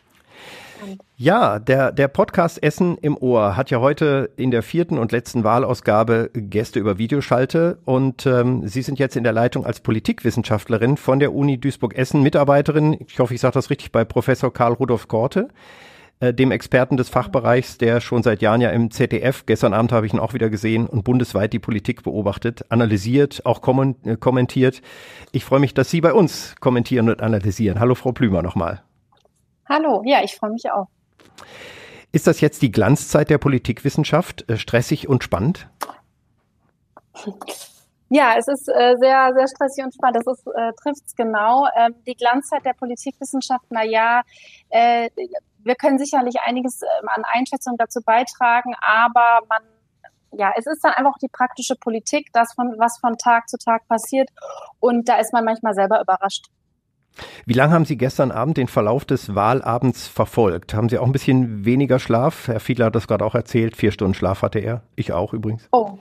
Ja, der, der Podcast Essen im Ohr hat ja heute in der vierten und letzten Wahlausgabe Gäste über Videoschalte und ähm, Sie sind jetzt in der Leitung als Politikwissenschaftlerin von der Uni Duisburg-Essen, Mitarbeiterin, ich hoffe, ich sage das richtig, bei Professor Karl Rudolf Korte, äh, dem Experten des Fachbereichs, der schon seit Jahren ja im ZDF, gestern Abend habe ich ihn auch wieder gesehen und bundesweit die Politik beobachtet, analysiert, auch äh, kommentiert. Ich freue mich, dass Sie bei uns kommentieren und analysieren. Hallo Frau Plümer nochmal. Hallo, ja, ich freue mich auch. Ist das jetzt die Glanzzeit der Politikwissenschaft? Äh, stressig und spannend? Ja, es ist äh, sehr, sehr stressig und spannend. Das äh, trifft es genau. Ähm, die Glanzzeit der Politikwissenschaft, na ja, äh, wir können sicherlich einiges äh, an Einschätzung dazu beitragen, aber man ja, es ist dann einfach die praktische Politik, das von was von Tag zu Tag passiert und da ist man manchmal selber überrascht. Wie lange haben Sie gestern Abend den Verlauf des Wahlabends verfolgt? Haben Sie auch ein bisschen weniger Schlaf? Herr Fiedler hat das gerade auch erzählt. Vier Stunden Schlaf hatte er. Ich auch übrigens. Oh.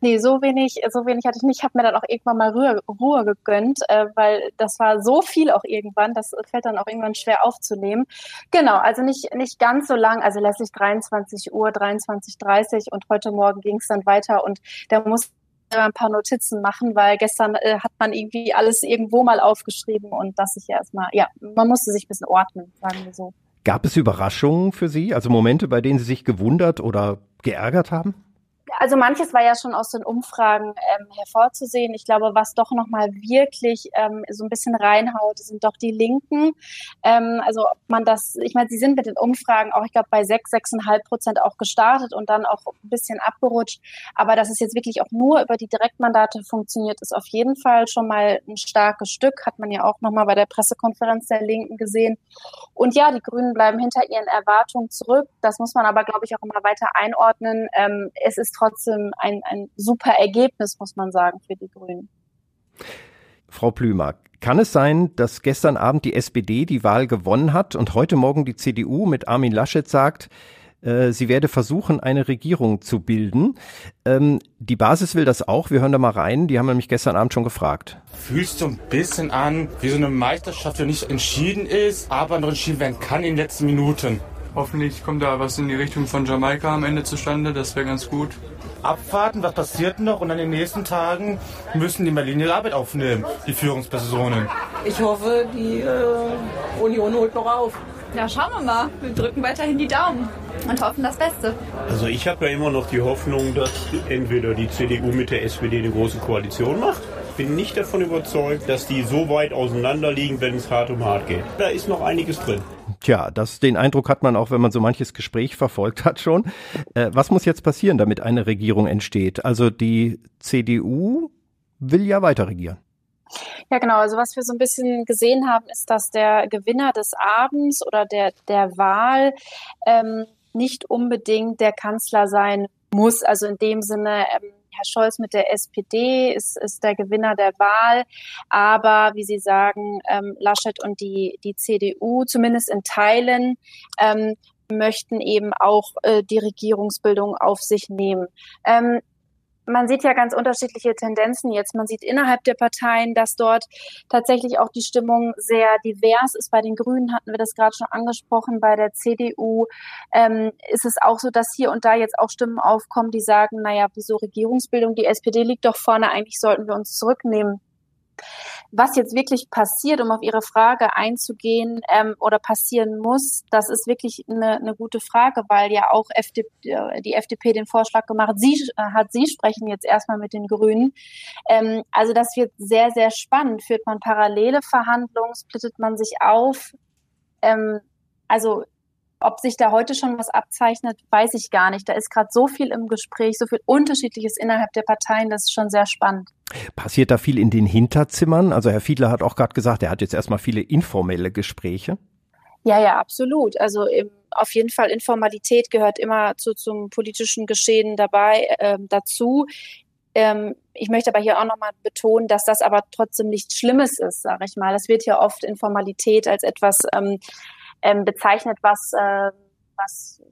Nee, so wenig, so wenig hatte ich nicht. Ich habe mir dann auch irgendwann mal Ruhe, Ruhe gegönnt, äh, weil das war so viel auch irgendwann, das fällt dann auch irgendwann schwer aufzunehmen. Genau, also nicht, nicht ganz so lang, also letztlich 23 Uhr, 23.30 und heute Morgen ging es dann weiter und da muss ein paar Notizen machen, weil gestern äh, hat man irgendwie alles irgendwo mal aufgeschrieben und das ich ja erstmal, ja, man musste sich ein bisschen ordnen, sagen wir so. Gab es Überraschungen für Sie, also Momente, bei denen Sie sich gewundert oder geärgert haben? Also manches war ja schon aus den Umfragen ähm, hervorzusehen. Ich glaube, was doch nochmal wirklich ähm, so ein bisschen reinhaut, sind doch die Linken. Ähm, also ob man das, ich meine, sie sind mit den Umfragen auch, ich glaube, bei sechs, sechseinhalb Prozent auch gestartet und dann auch ein bisschen abgerutscht. Aber dass es jetzt wirklich auch nur über die Direktmandate funktioniert, ist auf jeden Fall schon mal ein starkes Stück. Hat man ja auch nochmal bei der Pressekonferenz der Linken gesehen. Und ja, die Grünen bleiben hinter ihren Erwartungen zurück. Das muss man aber, glaube ich, auch immer weiter einordnen. Ähm, es ist trotzdem ein, ein super Ergebnis, muss man sagen, für die Grünen. Frau Plümer, kann es sein, dass gestern Abend die SPD die Wahl gewonnen hat und heute Morgen die CDU mit Armin Laschet sagt, äh, sie werde versuchen, eine Regierung zu bilden. Ähm, die Basis will das auch. Wir hören da mal rein. Die haben nämlich gestern Abend schon gefragt. Fühlst du ein bisschen an, wie so eine Meisterschaft, die nicht entschieden ist, aber noch entschieden werden kann in den letzten Minuten? Hoffentlich kommt da was in die Richtung von Jamaika am Ende zustande. Das wäre ganz gut. Abwarten, was passiert noch und an den nächsten Tagen müssen die Berlin ihre Arbeit aufnehmen, die Führungspersonen. Ich hoffe, die äh, Union holt noch auf. Ja, schauen wir mal. Wir drücken weiterhin die Daumen und hoffen das Beste. Also ich habe ja immer noch die Hoffnung, dass entweder die CDU mit der SPD eine große Koalition macht. Ich bin nicht davon überzeugt, dass die so weit auseinander liegen, wenn es hart um hart geht. Da ist noch einiges drin. Tja, das, den Eindruck hat man auch, wenn man so manches Gespräch verfolgt hat schon. Äh, was muss jetzt passieren, damit eine Regierung entsteht? Also die CDU will ja weiter regieren. Ja, genau. Also was wir so ein bisschen gesehen haben, ist, dass der Gewinner des Abends oder der, der Wahl ähm, nicht unbedingt der Kanzler sein muss. Also in dem Sinne, ähm, Herr Scholz mit der SPD ist, ist der Gewinner der Wahl. Aber wie Sie sagen, ähm, Laschet und die, die CDU, zumindest in Teilen, ähm, möchten eben auch äh, die Regierungsbildung auf sich nehmen. Ähm, man sieht ja ganz unterschiedliche Tendenzen jetzt. Man sieht innerhalb der Parteien, dass dort tatsächlich auch die Stimmung sehr divers ist. Bei den Grünen hatten wir das gerade schon angesprochen. Bei der CDU ähm, ist es auch so, dass hier und da jetzt auch Stimmen aufkommen, die sagen, naja, wieso Regierungsbildung? Die SPD liegt doch vorne. Eigentlich sollten wir uns zurücknehmen. Was jetzt wirklich passiert, um auf Ihre Frage einzugehen ähm, oder passieren muss, das ist wirklich eine, eine gute Frage, weil ja auch FDP, äh, die FDP den Vorschlag gemacht Sie, äh, hat, Sie sprechen jetzt erstmal mit den Grünen. Ähm, also das wird sehr, sehr spannend. Führt man parallele Verhandlungen, splittet man sich auf? Ähm, also ob sich da heute schon was abzeichnet, weiß ich gar nicht. Da ist gerade so viel im Gespräch, so viel Unterschiedliches innerhalb der Parteien, das ist schon sehr spannend. Passiert da viel in den Hinterzimmern? Also Herr Fiedler hat auch gerade gesagt, er hat jetzt erstmal viele informelle Gespräche. Ja, ja, absolut. Also im, auf jeden Fall Informalität gehört immer zu, zum politischen Geschehen dabei äh, dazu. Ähm, ich möchte aber hier auch nochmal betonen, dass das aber trotzdem nichts Schlimmes ist, sage ich mal. Das wird ja oft Informalität als etwas ähm, ähm, bezeichnet, was, äh, was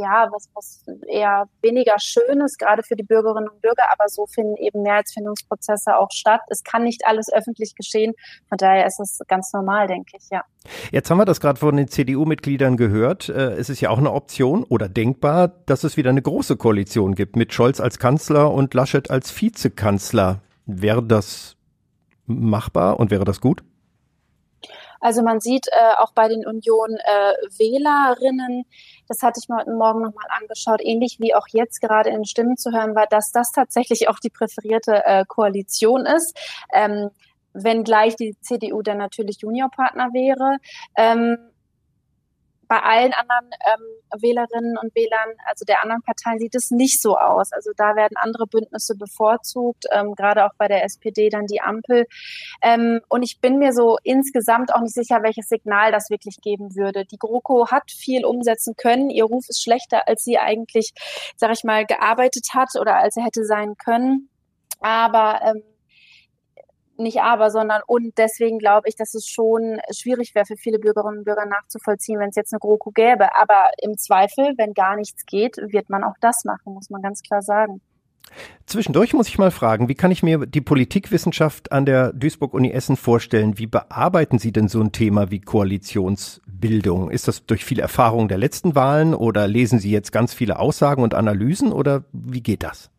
ja, was, was eher weniger schön ist, gerade für die Bürgerinnen und Bürger, aber so finden eben Mehrheitsfindungsprozesse auch statt. Es kann nicht alles öffentlich geschehen, von daher ist es ganz normal, denke ich, ja. Jetzt haben wir das gerade von den CDU-Mitgliedern gehört. Äh, es ist ja auch eine Option oder denkbar, dass es wieder eine große Koalition gibt mit Scholz als Kanzler und Laschet als Vizekanzler. Wäre das machbar und wäre das gut? Also man sieht äh, auch bei den Union äh, Wählerinnen, das hatte ich mir heute Morgen nochmal angeschaut, ähnlich wie auch jetzt gerade in den Stimmen zu hören war, dass das tatsächlich auch die präferierte äh, Koalition ist. Ähm, wenngleich die CDU dann natürlich Juniorpartner wäre. Ähm, bei allen anderen ähm, Wählerinnen und Wählern, also der anderen Parteien, sieht es nicht so aus. Also da werden andere Bündnisse bevorzugt, ähm, gerade auch bei der SPD dann die Ampel. Ähm, und ich bin mir so insgesamt auch nicht sicher, welches Signal das wirklich geben würde. Die GroKo hat viel umsetzen können. Ihr Ruf ist schlechter, als sie eigentlich, sag ich mal, gearbeitet hat oder als er hätte sein können. Aber ähm, nicht aber, sondern und deswegen glaube ich, dass es schon schwierig wäre für viele Bürgerinnen und Bürger nachzuvollziehen, wenn es jetzt eine GroKo gäbe. Aber im Zweifel, wenn gar nichts geht, wird man auch das machen, muss man ganz klar sagen. Zwischendurch muss ich mal fragen, wie kann ich mir die Politikwissenschaft an der Duisburg-Uni Essen vorstellen? Wie bearbeiten Sie denn so ein Thema wie Koalitionsbildung? Ist das durch viel Erfahrung der letzten Wahlen oder lesen Sie jetzt ganz viele Aussagen und Analysen oder wie geht das?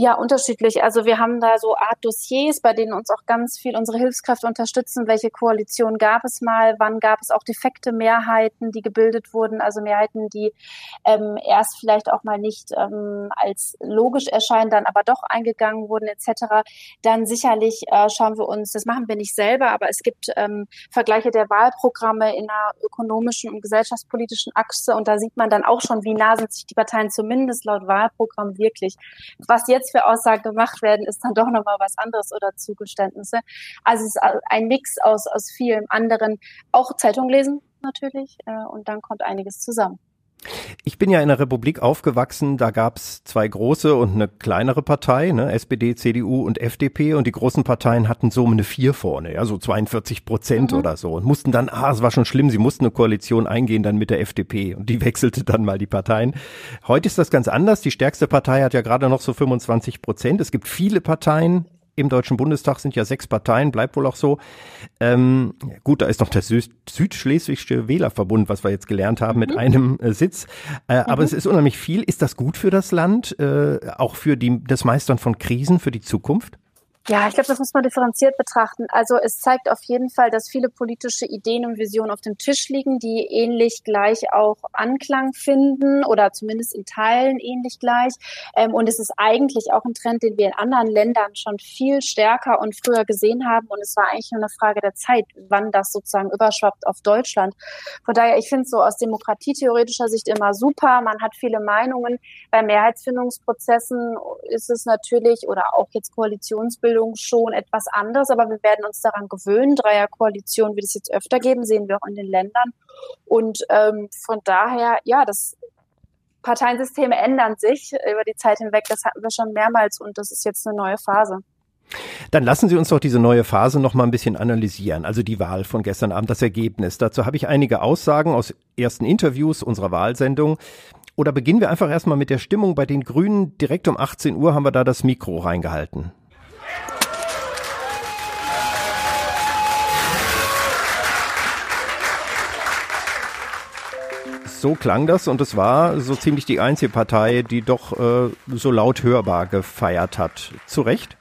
Ja, unterschiedlich. Also wir haben da so Art Dossiers, bei denen uns auch ganz viel unsere Hilfskräfte unterstützen. Welche Koalition gab es mal? Wann gab es auch defekte Mehrheiten, die gebildet wurden? Also Mehrheiten, die ähm, erst vielleicht auch mal nicht ähm, als logisch erscheinen, dann aber doch eingegangen wurden etc. Dann sicherlich äh, schauen wir uns, das machen wir nicht selber, aber es gibt ähm, Vergleiche der Wahlprogramme in einer ökonomischen und gesellschaftspolitischen Achse und da sieht man dann auch schon, wie nah sind sich die Parteien zumindest laut Wahlprogramm wirklich. Was jetzt jetzt für Aussagen gemacht werden, ist dann doch nochmal was anderes oder Zugeständnisse. Also es ist ein Mix aus, aus vielen anderen, auch Zeitung lesen natürlich, äh, und dann kommt einiges zusammen. Ich bin ja in der Republik aufgewachsen, da gab's zwei große und eine kleinere Partei, ne, SPD, CDU und FDP und die großen Parteien hatten so eine Vier vorne, ja, so 42 Prozent mhm. oder so. Und mussten dann, ah, es war schon schlimm, sie mussten eine Koalition eingehen dann mit der FDP und die wechselte dann mal die Parteien. Heute ist das ganz anders, die stärkste Partei hat ja gerade noch so 25 Prozent, es gibt viele Parteien, im Deutschen Bundestag sind ja sechs Parteien, bleibt wohl auch so. Ähm, gut, da ist noch der Süd Südschleswigsche Wählerverbund, was wir jetzt gelernt haben, mit mhm. einem äh, Sitz. Äh, mhm. Aber es ist unheimlich viel. Ist das gut für das Land, äh, auch für die, das Meistern von Krisen, für die Zukunft? Ja, ich glaube, das muss man differenziert betrachten. Also es zeigt auf jeden Fall, dass viele politische Ideen und Visionen auf dem Tisch liegen, die ähnlich gleich auch Anklang finden oder zumindest in Teilen ähnlich gleich. Ähm, und es ist eigentlich auch ein Trend, den wir in anderen Ländern schon viel stärker und früher gesehen haben. Und es war eigentlich nur eine Frage der Zeit, wann das sozusagen überschwappt auf Deutschland. Von daher, ich finde es so aus demokratietheoretischer Sicht immer super. Man hat viele Meinungen. Bei Mehrheitsfindungsprozessen ist es natürlich oder auch jetzt Koalitionsbildung Regelung schon etwas anders, aber wir werden uns daran gewöhnen. Dreierkoalition wird es jetzt öfter geben, sehen wir auch in den Ländern. Und ähm, von daher, ja, das Parteiensysteme ändern sich über die Zeit hinweg. Das hatten wir schon mehrmals und das ist jetzt eine neue Phase. Dann lassen Sie uns doch diese neue Phase noch mal ein bisschen analysieren. Also die Wahl von gestern Abend, das Ergebnis. Dazu habe ich einige Aussagen aus ersten Interviews unserer Wahlsendung. Oder beginnen wir einfach erstmal mit der Stimmung bei den Grünen. Direkt um 18 Uhr haben wir da das Mikro reingehalten. So klang das und es war so ziemlich die einzige Partei, die doch äh, so laut hörbar gefeiert hat. Zu Recht?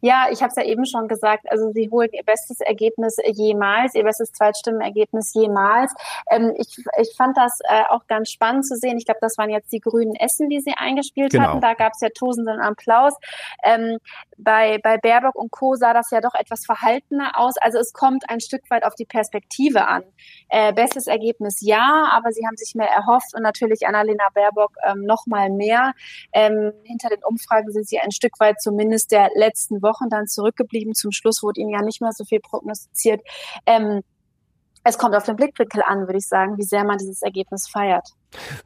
Ja, ich habe es ja eben schon gesagt. Also sie holen ihr bestes Ergebnis jemals, ihr bestes Zweitstimmenergebnis jemals. Ähm, ich, ich fand das äh, auch ganz spannend zu sehen. Ich glaube, das waren jetzt die grünen Essen, die sie eingespielt genau. hatten. Da gab es ja tosenden Applaus. Ähm, bei, bei Baerbock und Co. sah das ja doch etwas verhaltener aus. Also es kommt ein Stück weit auf die Perspektive an. Äh, bestes Ergebnis ja, aber sie haben sich mehr erhofft und natürlich Annalena Baerbock ähm, noch mal mehr. Ähm, hinter den Umfragen sind sie ein Stück weit zumindest der letzten Wochen dann zurückgeblieben. Zum Schluss wurde ihnen ja nicht mehr so viel prognostiziert. Ähm, es kommt auf den Blickwinkel an, würde ich sagen, wie sehr man dieses Ergebnis feiert.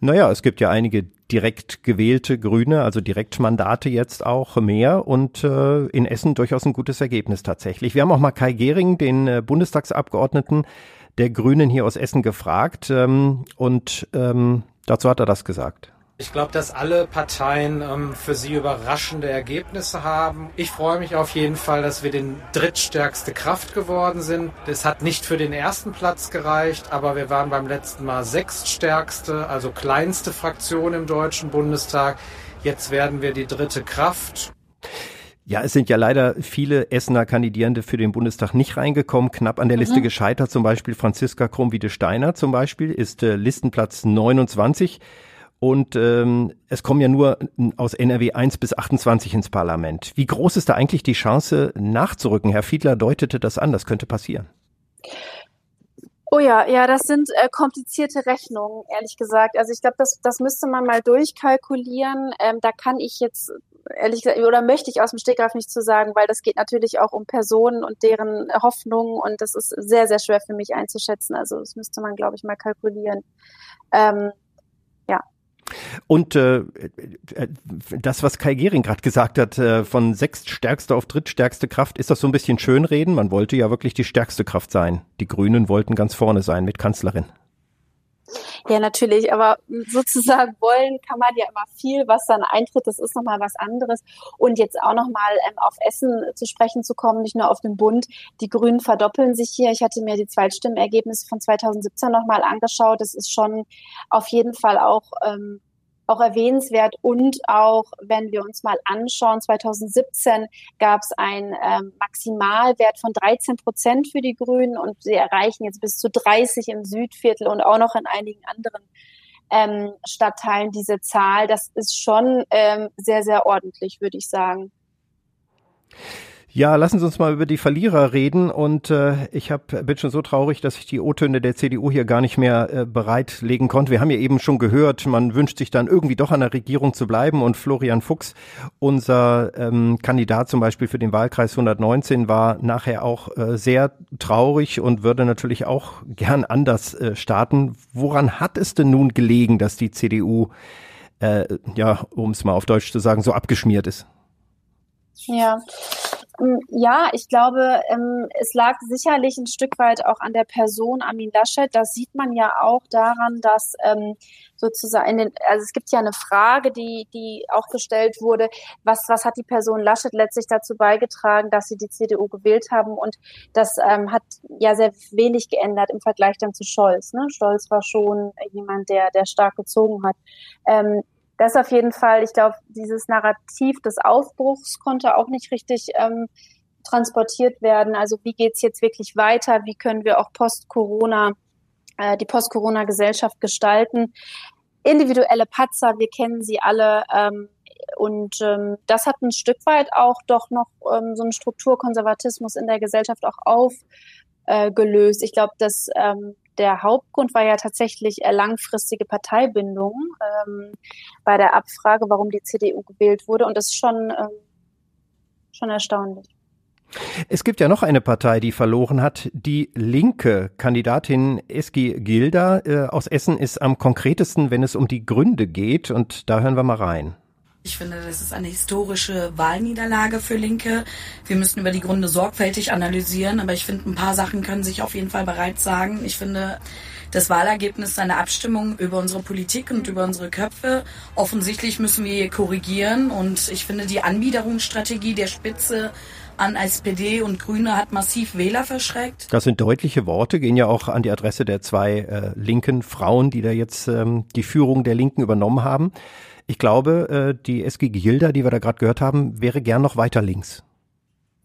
Naja, es gibt ja einige direkt gewählte Grüne, also Direktmandate jetzt auch mehr und äh, in Essen durchaus ein gutes Ergebnis tatsächlich. Wir haben auch mal Kai Gehring, den äh, Bundestagsabgeordneten der Grünen hier aus Essen, gefragt ähm, und ähm, dazu hat er das gesagt. Ich glaube, dass alle Parteien ähm, für sie überraschende Ergebnisse haben. Ich freue mich auf jeden Fall, dass wir den drittstärkste Kraft geworden sind. Das hat nicht für den ersten Platz gereicht, aber wir waren beim letzten Mal sechststärkste, also kleinste Fraktion im Deutschen Bundestag. Jetzt werden wir die dritte Kraft. Ja, es sind ja leider viele Essener Kandidierende für den Bundestag nicht reingekommen, knapp an der Liste mhm. gescheitert. Zum Beispiel Franziska Krumm-Wiedesteiner zum Beispiel ist äh, Listenplatz 29. Und ähm, es kommen ja nur aus NRW 1 bis 28 ins Parlament. Wie groß ist da eigentlich die Chance nachzurücken? Herr Fiedler deutete das an, das könnte passieren. Oh ja, ja, das sind äh, komplizierte Rechnungen, ehrlich gesagt. Also ich glaube, das, das müsste man mal durchkalkulieren. Ähm, da kann ich jetzt ehrlich gesagt, oder möchte ich aus dem Stegreif nicht zu sagen, weil das geht natürlich auch um Personen und deren Hoffnungen und das ist sehr, sehr schwer für mich einzuschätzen. Also das müsste man, glaube ich, mal kalkulieren. Ähm, und äh, äh, das, was Kai Gehring gerade gesagt hat, äh, von sechststärkste auf drittstärkste Kraft, ist das so ein bisschen Schönreden? Man wollte ja wirklich die stärkste Kraft sein. Die Grünen wollten ganz vorne sein mit Kanzlerin. Ja, natürlich, aber sozusagen wollen kann man ja immer viel, was dann eintritt, das ist nochmal was anderes. Und jetzt auch nochmal ähm, auf Essen zu sprechen zu kommen, nicht nur auf den Bund. Die Grünen verdoppeln sich hier. Ich hatte mir die Zweitstimmenergebnisse von 2017 nochmal angeschaut. Das ist schon auf jeden Fall auch ähm, auch erwähnenswert. Und auch, wenn wir uns mal anschauen, 2017 gab es einen ähm, Maximalwert von 13 Prozent für die Grünen und sie erreichen jetzt bis zu 30 im Südviertel und auch noch in einigen anderen ähm, Stadtteilen diese Zahl. Das ist schon ähm, sehr, sehr ordentlich, würde ich sagen. Ja, lassen Sie uns mal über die Verlierer reden. Und äh, ich hab, bin schon so traurig, dass ich die O-Töne der CDU hier gar nicht mehr äh, bereitlegen konnte. Wir haben ja eben schon gehört, man wünscht sich dann irgendwie doch an der Regierung zu bleiben. Und Florian Fuchs, unser ähm, Kandidat zum Beispiel für den Wahlkreis 119, war nachher auch äh, sehr traurig und würde natürlich auch gern anders äh, starten. Woran hat es denn nun gelegen, dass die CDU, äh, ja, um es mal auf Deutsch zu sagen, so abgeschmiert ist? Ja, ja, ich glaube, ähm, es lag sicherlich ein Stück weit auch an der Person Armin Laschet. Das sieht man ja auch daran, dass ähm, sozusagen, also es gibt ja eine Frage, die, die auch gestellt wurde, was, was hat die Person Laschet letztlich dazu beigetragen, dass sie die CDU gewählt haben? Und das ähm, hat ja sehr wenig geändert im Vergleich dann zu Scholz. Ne? Scholz war schon jemand, der, der stark gezogen hat. Ähm, das auf jeden Fall, ich glaube, dieses Narrativ des Aufbruchs konnte auch nicht richtig ähm, transportiert werden. Also wie geht's jetzt wirklich weiter? Wie können wir auch Post-Corona, äh, die Post-Corona-Gesellschaft gestalten? Individuelle Patzer, wir kennen sie alle. Ähm, und ähm, das hat ein Stück weit auch doch noch ähm, so einen Strukturkonservatismus in der Gesellschaft auch aufgelöst. Äh, ich glaube, dass ähm, der Hauptgrund war ja tatsächlich langfristige Parteibindung ähm, bei der Abfrage, warum die CDU gewählt wurde. Und das ist schon, ähm, schon erstaunlich. Es gibt ja noch eine Partei, die verloren hat. Die linke Kandidatin Eski Gilda äh, aus Essen ist am konkretesten, wenn es um die Gründe geht. Und da hören wir mal rein. Ich finde, das ist eine historische Wahlniederlage für Linke. Wir müssen über die Gründe sorgfältig analysieren, aber ich finde, ein paar Sachen können sich auf jeden Fall bereits sagen. Ich finde, das Wahlergebnis ist eine Abstimmung über unsere Politik und über unsere Köpfe. Offensichtlich müssen wir korrigieren und ich finde, die Anbiederungsstrategie der Spitze an SPD und Grüne hat massiv Wähler verschreckt. Das sind deutliche Worte, gehen ja auch an die Adresse der zwei äh, linken Frauen, die da jetzt ähm, die Führung der Linken übernommen haben. Ich glaube, äh, die SG Gilda, die wir da gerade gehört haben, wäre gern noch weiter links.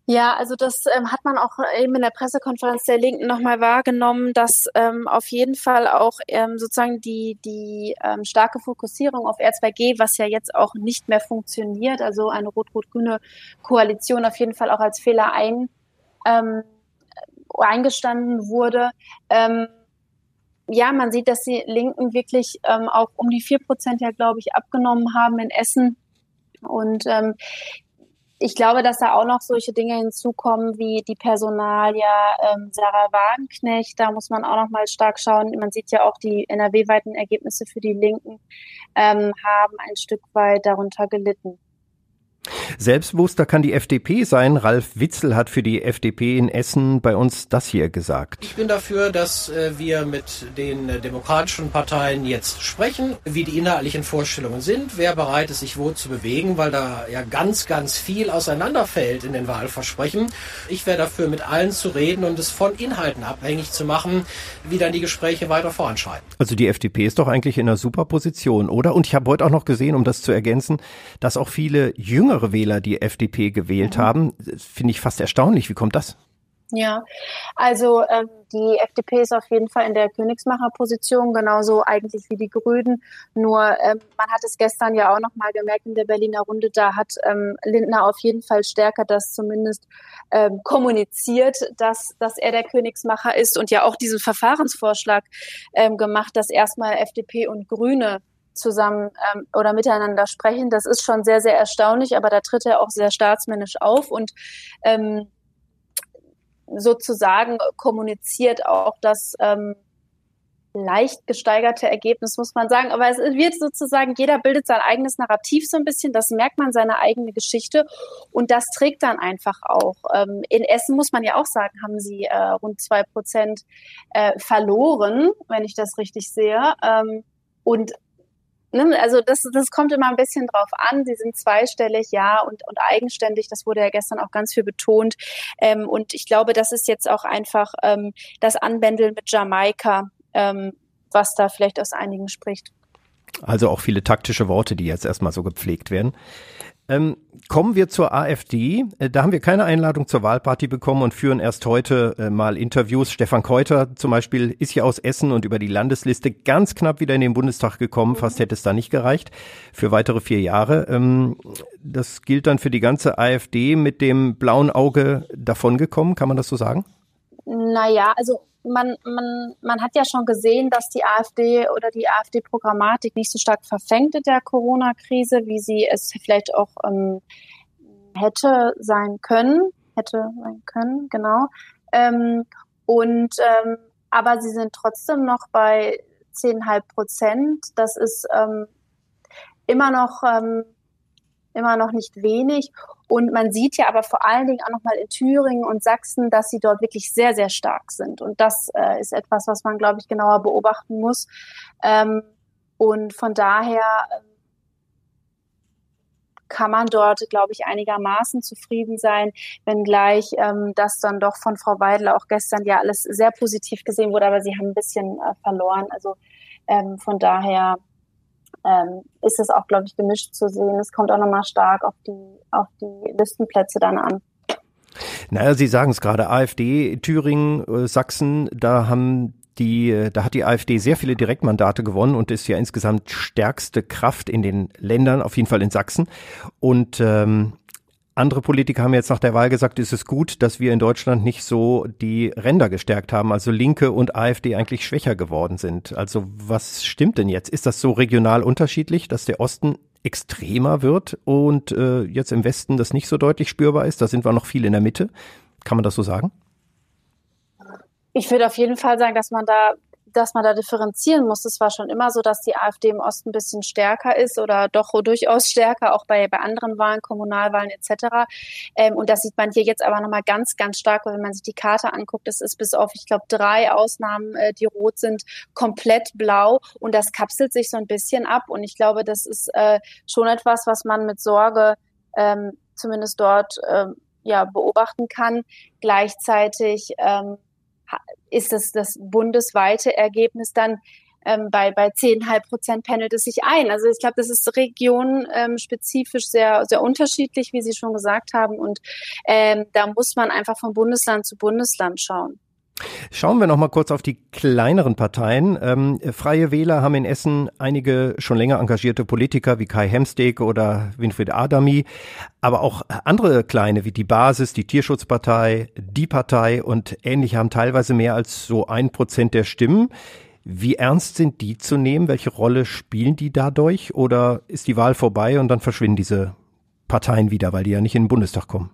Ja, also das ähm, hat man auch eben in der Pressekonferenz der Linken nochmal wahrgenommen, dass ähm, auf jeden Fall auch ähm, sozusagen die, die ähm, starke Fokussierung auf R2G, was ja jetzt auch nicht mehr funktioniert, also eine rot-rot-grüne Koalition auf jeden Fall auch als Fehler ein, ähm, eingestanden wurde. Ähm, ja, man sieht, dass die Linken wirklich ähm, auch um die vier Prozent ja, glaube ich, abgenommen haben in Essen. Und ähm, ich glaube, dass da auch noch solche Dinge hinzukommen wie die Personalia ähm, Sarah Wagenknecht. Da muss man auch noch mal stark schauen. Man sieht ja auch die NRW-weiten Ergebnisse für die Linken ähm, haben ein Stück weit darunter gelitten. Selbstbewusster kann die FDP sein. Ralf Witzel hat für die FDP in Essen bei uns das hier gesagt. Ich bin dafür, dass äh, wir mit den äh, demokratischen Parteien jetzt sprechen, wie die inhaltlichen Vorstellungen sind, wer bereit ist, sich wo zu bewegen, weil da ja ganz, ganz viel auseinanderfällt in den Wahlversprechen. Ich wäre dafür, mit allen zu reden und es von Inhalten abhängig zu machen, wie dann die Gespräche weiter voranschreiten. Also die FDP ist doch eigentlich in einer super Position, oder? Und ich habe heute auch noch gesehen, um das zu ergänzen, dass auch viele jüngere jüngere Wähler die FDP gewählt mhm. haben. Finde ich fast erstaunlich. Wie kommt das? Ja, also ähm, die FDP ist auf jeden Fall in der Königsmacherposition, genauso eigentlich wie die Grünen. Nur ähm, man hat es gestern ja auch noch mal gemerkt in der Berliner Runde, da hat ähm, Lindner auf jeden Fall stärker das zumindest ähm, kommuniziert, dass, dass er der Königsmacher ist und ja auch diesen Verfahrensvorschlag ähm, gemacht, dass erstmal FDP und Grüne zusammen ähm, oder miteinander sprechen. Das ist schon sehr, sehr erstaunlich, aber da tritt er auch sehr staatsmännisch auf und ähm, sozusagen kommuniziert auch das ähm, leicht gesteigerte Ergebnis, muss man sagen. Aber es wird sozusagen, jeder bildet sein eigenes Narrativ so ein bisschen, das merkt man seine eigene Geschichte und das trägt dann einfach auch. Ähm, in Essen muss man ja auch sagen, haben sie äh, rund zwei Prozent äh, verloren, wenn ich das richtig sehe. Ähm, und ne, also das, das kommt immer ein bisschen drauf an. Sie sind zweistellig, ja, und, und eigenständig. Das wurde ja gestern auch ganz viel betont. Ähm, und ich glaube, das ist jetzt auch einfach ähm, das Anbändeln mit Jamaika, ähm, was da vielleicht aus einigen spricht. Also auch viele taktische Worte, die jetzt erstmal so gepflegt werden. Ähm, kommen wir zur AfD. Äh, da haben wir keine Einladung zur Wahlparty bekommen und führen erst heute äh, mal Interviews. Stefan Keuter zum Beispiel ist hier aus Essen und über die Landesliste ganz knapp wieder in den Bundestag gekommen. Fast hätte es da nicht gereicht für weitere vier Jahre. Ähm, das gilt dann für die ganze AfD mit dem blauen Auge davongekommen. Kann man das so sagen? Naja, also man, man, man hat ja schon gesehen, dass die AfD oder die AfD-Programmatik nicht so stark verfängt in der Corona-Krise, wie sie es vielleicht auch ähm, hätte sein können, hätte sein können, genau. Ähm, und ähm, aber sie sind trotzdem noch bei 10,5 Prozent. Das ist ähm, immer noch ähm, immer noch nicht wenig. Und man sieht ja aber vor allen Dingen auch nochmal in Thüringen und Sachsen, dass sie dort wirklich sehr, sehr stark sind. Und das äh, ist etwas, was man, glaube ich, genauer beobachten muss. Ähm, und von daher ähm, kann man dort, glaube ich, einigermaßen zufrieden sein, wenngleich ähm, das dann doch von Frau Weidel auch gestern ja alles sehr positiv gesehen wurde, aber sie haben ein bisschen äh, verloren. Also ähm, von daher ähm, ist es auch, glaube ich, gemischt zu sehen. Es kommt auch nochmal stark auf die, auf die Listenplätze dann an. Naja, Sie sagen es gerade, AfD, Thüringen, äh, Sachsen, da haben die, äh, da hat die AfD sehr viele Direktmandate gewonnen und ist ja insgesamt stärkste Kraft in den Ländern, auf jeden Fall in Sachsen. Und ähm, andere Politiker haben jetzt nach der Wahl gesagt, es ist gut, dass wir in Deutschland nicht so die Ränder gestärkt haben, also Linke und AfD eigentlich schwächer geworden sind. Also was stimmt denn jetzt? Ist das so regional unterschiedlich, dass der Osten extremer wird und äh, jetzt im Westen das nicht so deutlich spürbar ist? Da sind wir noch viel in der Mitte. Kann man das so sagen? Ich würde auf jeden Fall sagen, dass man da dass man da differenzieren muss. Es war schon immer so, dass die AfD im Osten ein bisschen stärker ist oder doch durchaus stärker, auch bei, bei anderen Wahlen, Kommunalwahlen etc. Ähm, und das sieht man hier jetzt aber nochmal ganz, ganz stark, wenn man sich die Karte anguckt. Es ist bis auf, ich glaube, drei Ausnahmen, äh, die rot sind, komplett blau und das kapselt sich so ein bisschen ab. Und ich glaube, das ist äh, schon etwas, was man mit Sorge ähm, zumindest dort ähm, ja, beobachten kann. Gleichzeitig ähm, ist das das bundesweite Ergebnis dann ähm, bei, bei 10,5 Prozent pendelt es sich ein. Also ich glaube, das ist regionspezifisch sehr, sehr unterschiedlich, wie Sie schon gesagt haben. Und ähm, da muss man einfach von Bundesland zu Bundesland schauen. Schauen wir noch mal kurz auf die kleineren Parteien. Ähm, Freie Wähler haben in Essen einige schon länger engagierte Politiker wie Kai Hemsteg oder Winfried Adami, aber auch andere kleine wie die Basis, die Tierschutzpartei, die Partei und ähnliche haben teilweise mehr als so ein Prozent der Stimmen. Wie ernst sind die zu nehmen? Welche Rolle spielen die dadurch? Oder ist die Wahl vorbei und dann verschwinden diese Parteien wieder, weil die ja nicht in den Bundestag kommen?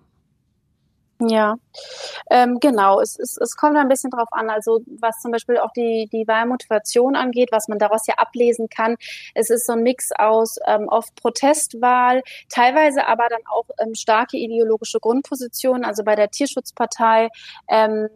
Ja, ähm, genau. Es, es, es kommt ein bisschen drauf an, also was zum Beispiel auch die, die Wahlmotivation angeht, was man daraus ja ablesen kann. Es ist so ein Mix aus ähm, oft Protestwahl, teilweise aber dann auch ähm, starke ideologische Grundpositionen. Also bei der Tierschutzpartei ähm,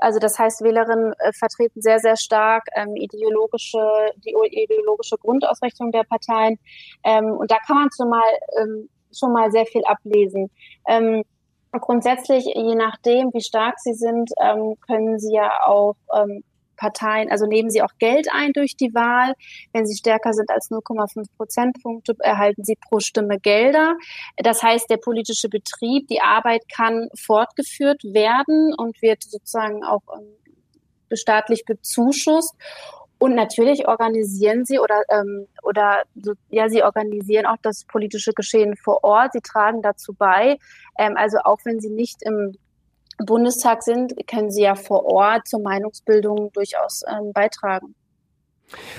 also das heißt, Wählerinnen äh, vertreten sehr, sehr stark ähm, ideologische, die ideologische Grundausrichtung der Parteien. Ähm, und da kann man schon mal, ähm, schon mal sehr viel ablesen. Ähm, Grundsätzlich, je nachdem, wie stark sie sind, ähm, können sie ja auch ähm, Parteien, also nehmen sie auch Geld ein durch die Wahl. Wenn sie stärker sind als 0,5 Prozentpunkte, erhalten sie pro Stimme Gelder. Das heißt, der politische Betrieb, die Arbeit kann fortgeführt werden und wird sozusagen auch ähm, staatlich bezuschusst. Und natürlich organisieren sie oder ähm, oder ja, sie organisieren auch das politische Geschehen vor Ort. Sie tragen dazu bei. Ähm, also auch wenn sie nicht im Bundestag sind, können sie ja vor Ort zur Meinungsbildung durchaus ähm, beitragen.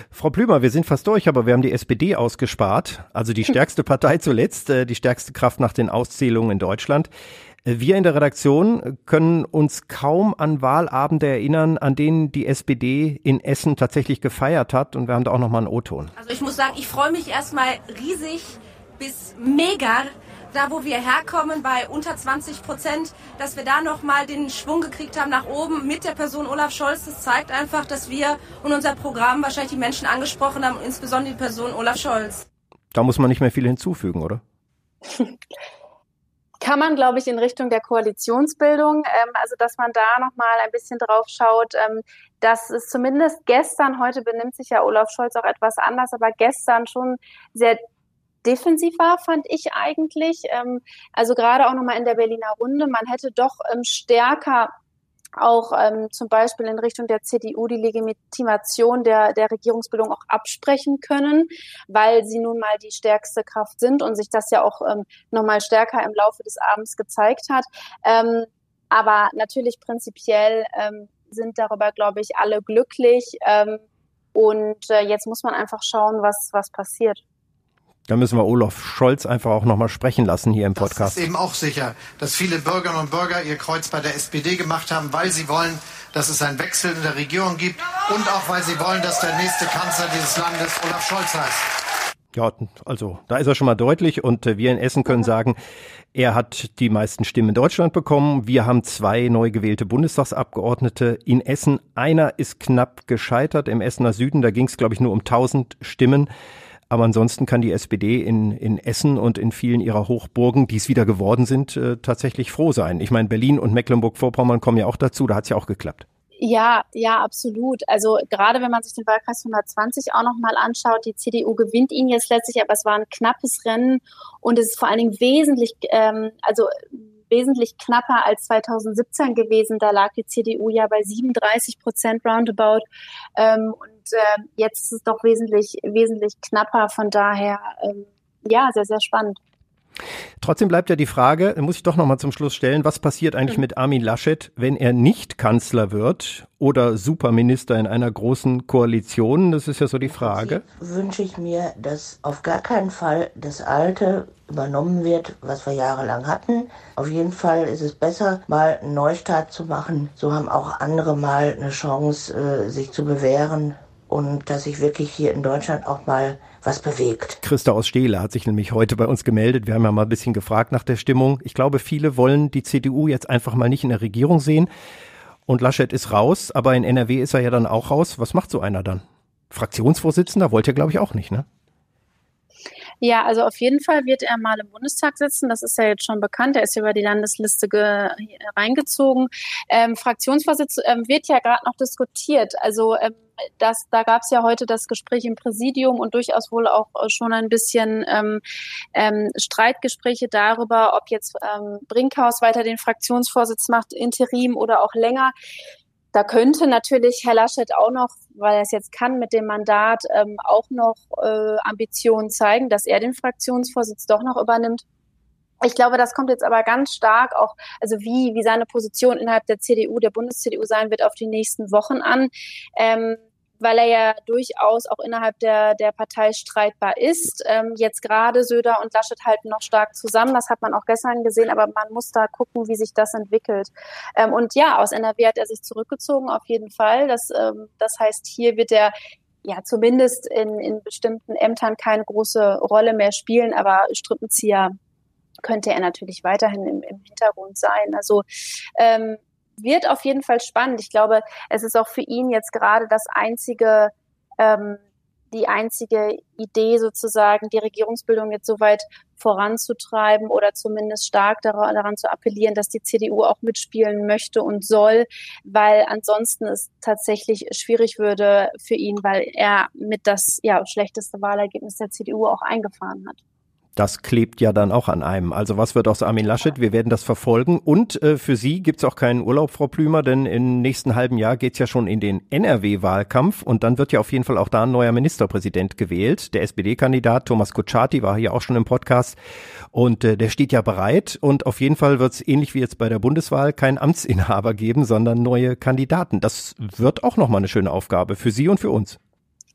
Frau Plümer, wir sind fast durch, aber wir haben die SPD ausgespart, also die stärkste Partei zuletzt, äh, die stärkste Kraft nach den Auszählungen in Deutschland. Wir in der Redaktion können uns kaum an Wahlabende erinnern, an denen die SPD in Essen tatsächlich gefeiert hat. Und wir haben da auch nochmal einen O-Ton. Also ich muss sagen, ich freue mich erstmal riesig bis mega, da wo wir herkommen, bei unter 20 Prozent, dass wir da nochmal den Schwung gekriegt haben nach oben mit der Person Olaf Scholz. Das zeigt einfach, dass wir und unser Programm wahrscheinlich die Menschen angesprochen haben, insbesondere die Person Olaf Scholz. Da muss man nicht mehr viel hinzufügen, oder? kann man, glaube ich, in Richtung der Koalitionsbildung, ähm, also dass man da nochmal ein bisschen drauf schaut. Ähm, dass es zumindest gestern, heute benimmt sich ja Olaf Scholz auch etwas anders, aber gestern schon sehr defensiv war, fand ich eigentlich. Ähm, also gerade auch nochmal in der Berliner Runde, man hätte doch ähm, stärker auch ähm, zum Beispiel in Richtung der CDU die Legitimation der, der Regierungsbildung auch absprechen können, weil sie nun mal die stärkste Kraft sind und sich das ja auch ähm, nochmal stärker im Laufe des Abends gezeigt hat. Ähm, aber natürlich prinzipiell ähm, sind darüber, glaube ich, alle glücklich. Ähm, und äh, jetzt muss man einfach schauen, was, was passiert. Da müssen wir Olaf Scholz einfach auch nochmal sprechen lassen hier im Podcast. Es ist eben auch sicher, dass viele Bürgerinnen und Bürger ihr Kreuz bei der SPD gemacht haben, weil sie wollen, dass es einen Wechsel in der Regierung gibt und auch weil sie wollen, dass der nächste Kanzler dieses Landes Olaf Scholz heißt. Ja, also da ist er schon mal deutlich und äh, wir in Essen können sagen, er hat die meisten Stimmen in Deutschland bekommen. Wir haben zwei neu gewählte Bundestagsabgeordnete in Essen. Einer ist knapp gescheitert im Essener Süden, da ging es glaube ich nur um 1000 Stimmen. Aber ansonsten kann die SPD in, in Essen und in vielen ihrer Hochburgen, die es wieder geworden sind, äh, tatsächlich froh sein. Ich meine, Berlin und Mecklenburg-Vorpommern kommen ja auch dazu, da hat es ja auch geklappt. Ja, ja, absolut. Also gerade wenn man sich den Wahlkreis 120 auch nochmal anschaut, die CDU gewinnt ihn jetzt letztlich, aber es war ein knappes Rennen und es ist vor allen Dingen wesentlich, ähm, also wesentlich knapper als 2017 gewesen. Da lag die CDU ja bei 37 Prozent roundabout. Ähm, und äh, jetzt ist es doch wesentlich, wesentlich knapper. Von daher, ähm, ja, sehr, sehr spannend. Trotzdem bleibt ja die Frage, muss ich doch noch mal zum Schluss stellen, was passiert eigentlich mit Armin Laschet, wenn er nicht Kanzler wird oder Superminister in einer großen Koalition? Das ist ja so die Frage. Wünsche ich mir, dass auf gar keinen Fall das Alte übernommen wird, was wir jahrelang hatten. Auf jeden Fall ist es besser, mal einen Neustart zu machen. So haben auch andere mal eine Chance, äh, sich zu bewähren und dass sich wirklich hier in Deutschland auch mal was bewegt. Christa aus Steele hat sich nämlich heute bei uns gemeldet. Wir haben ja mal ein bisschen gefragt nach der Stimmung. Ich glaube, viele wollen die CDU jetzt einfach mal nicht in der Regierung sehen. Und Laschet ist raus, aber in NRW ist er ja dann auch raus. Was macht so einer dann? Fraktionsvorsitzender wollte er, glaube ich, auch nicht, ne? Ja, also auf jeden Fall wird er mal im Bundestag sitzen. Das ist ja jetzt schon bekannt. Er ist über die Landesliste reingezogen. Ähm, Fraktionsvorsitz ähm, wird ja gerade noch diskutiert. Also ähm, das, da gab es ja heute das Gespräch im Präsidium und durchaus wohl auch schon ein bisschen ähm, ähm, Streitgespräche darüber, ob jetzt ähm, Brinkhaus weiter den Fraktionsvorsitz macht, interim oder auch länger. Da könnte natürlich Herr Laschet auch noch, weil er es jetzt kann mit dem Mandat, ähm, auch noch äh, Ambitionen zeigen, dass er den Fraktionsvorsitz doch noch übernimmt. Ich glaube, das kommt jetzt aber ganz stark auch, also wie, wie seine Position innerhalb der CDU, der Bundes-CDU sein wird, auf die nächsten Wochen an. Ähm, weil er ja durchaus auch innerhalb der, der Partei streitbar ist. Ähm, jetzt gerade Söder und Laschet halten noch stark zusammen. Das hat man auch gestern gesehen, aber man muss da gucken, wie sich das entwickelt. Ähm, und ja, aus NRW hat er sich zurückgezogen, auf jeden Fall. Das, ähm, das heißt, hier wird er ja zumindest in, in bestimmten Ämtern keine große Rolle mehr spielen, aber Strippenzieher könnte er natürlich weiterhin im, im Hintergrund sein. Also ähm, wird auf jeden Fall spannend. Ich glaube, es ist auch für ihn jetzt gerade das einzige, ähm, die einzige Idee sozusagen, die Regierungsbildung jetzt so weit voranzutreiben oder zumindest stark daran, daran zu appellieren, dass die CDU auch mitspielen möchte und soll, weil ansonsten es tatsächlich schwierig würde für ihn, weil er mit das ja, schlechteste Wahlergebnis der CDU auch eingefahren hat das klebt ja dann auch an einem. Also was wird aus Armin Laschet? Wir werden das verfolgen. Und äh, für Sie gibt's auch keinen Urlaub, Frau Plümer, denn im nächsten halben Jahr geht's ja schon in den NRW-Wahlkampf und dann wird ja auf jeden Fall auch da ein neuer Ministerpräsident gewählt. Der SPD-Kandidat Thomas Kutschaty war hier auch schon im Podcast und äh, der steht ja bereit. Und auf jeden Fall wird's ähnlich wie jetzt bei der Bundeswahl keinen Amtsinhaber geben, sondern neue Kandidaten. Das wird auch nochmal eine schöne Aufgabe für Sie und für uns.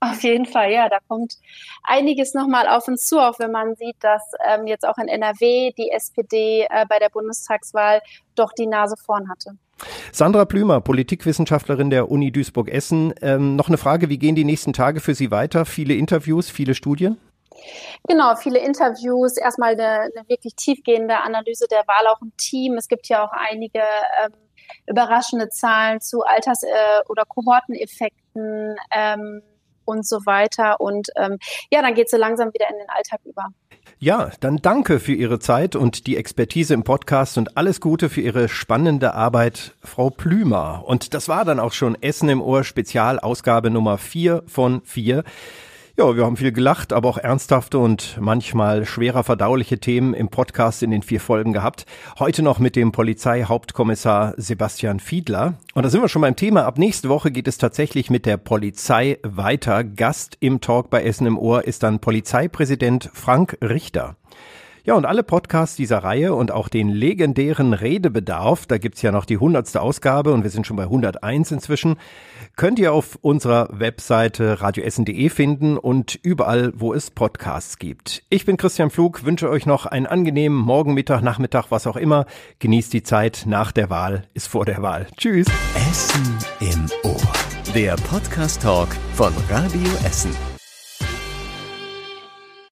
Auf jeden Fall, ja, da kommt einiges nochmal auf uns zu, auch wenn man sieht, dass ähm, jetzt auch in NRW die SPD äh, bei der Bundestagswahl doch die Nase vorn hatte. Sandra Plümer, Politikwissenschaftlerin der Uni Duisburg-Essen. Ähm, noch eine Frage, wie gehen die nächsten Tage für Sie weiter? Viele Interviews, viele Studien? Genau, viele Interviews, erstmal eine, eine wirklich tiefgehende Analyse der Wahl auch im Team. Es gibt ja auch einige ähm, überraschende Zahlen zu Alters- äh, oder Kohorteneffekten. Ähm, und so weiter. Und ähm, ja, dann geht es so langsam wieder in den Alltag über. Ja, dann danke für Ihre Zeit und die Expertise im Podcast und alles Gute für Ihre spannende Arbeit, Frau Plümer. Und das war dann auch schon Essen im Ohr Spezialausgabe Nummer vier von vier. Ja, wir haben viel gelacht, aber auch ernsthafte und manchmal schwerer verdauliche Themen im Podcast in den vier Folgen gehabt. Heute noch mit dem Polizeihauptkommissar Sebastian Fiedler. Und da sind wir schon beim Thema. Ab nächste Woche geht es tatsächlich mit der Polizei weiter. Gast im Talk bei Essen im Ohr ist dann Polizeipräsident Frank Richter. Ja, und alle Podcasts dieser Reihe und auch den legendären Redebedarf, da gibt's ja noch die hundertste Ausgabe und wir sind schon bei 101 inzwischen, könnt ihr auf unserer Webseite radioessen.de finden und überall, wo es Podcasts gibt. Ich bin Christian Flug, wünsche euch noch einen angenehmen Morgen, Mittag, Nachmittag, was auch immer. Genießt die Zeit nach der Wahl, ist vor der Wahl. Tschüss. Essen im Ohr. Der Podcast-Talk von Radio Essen.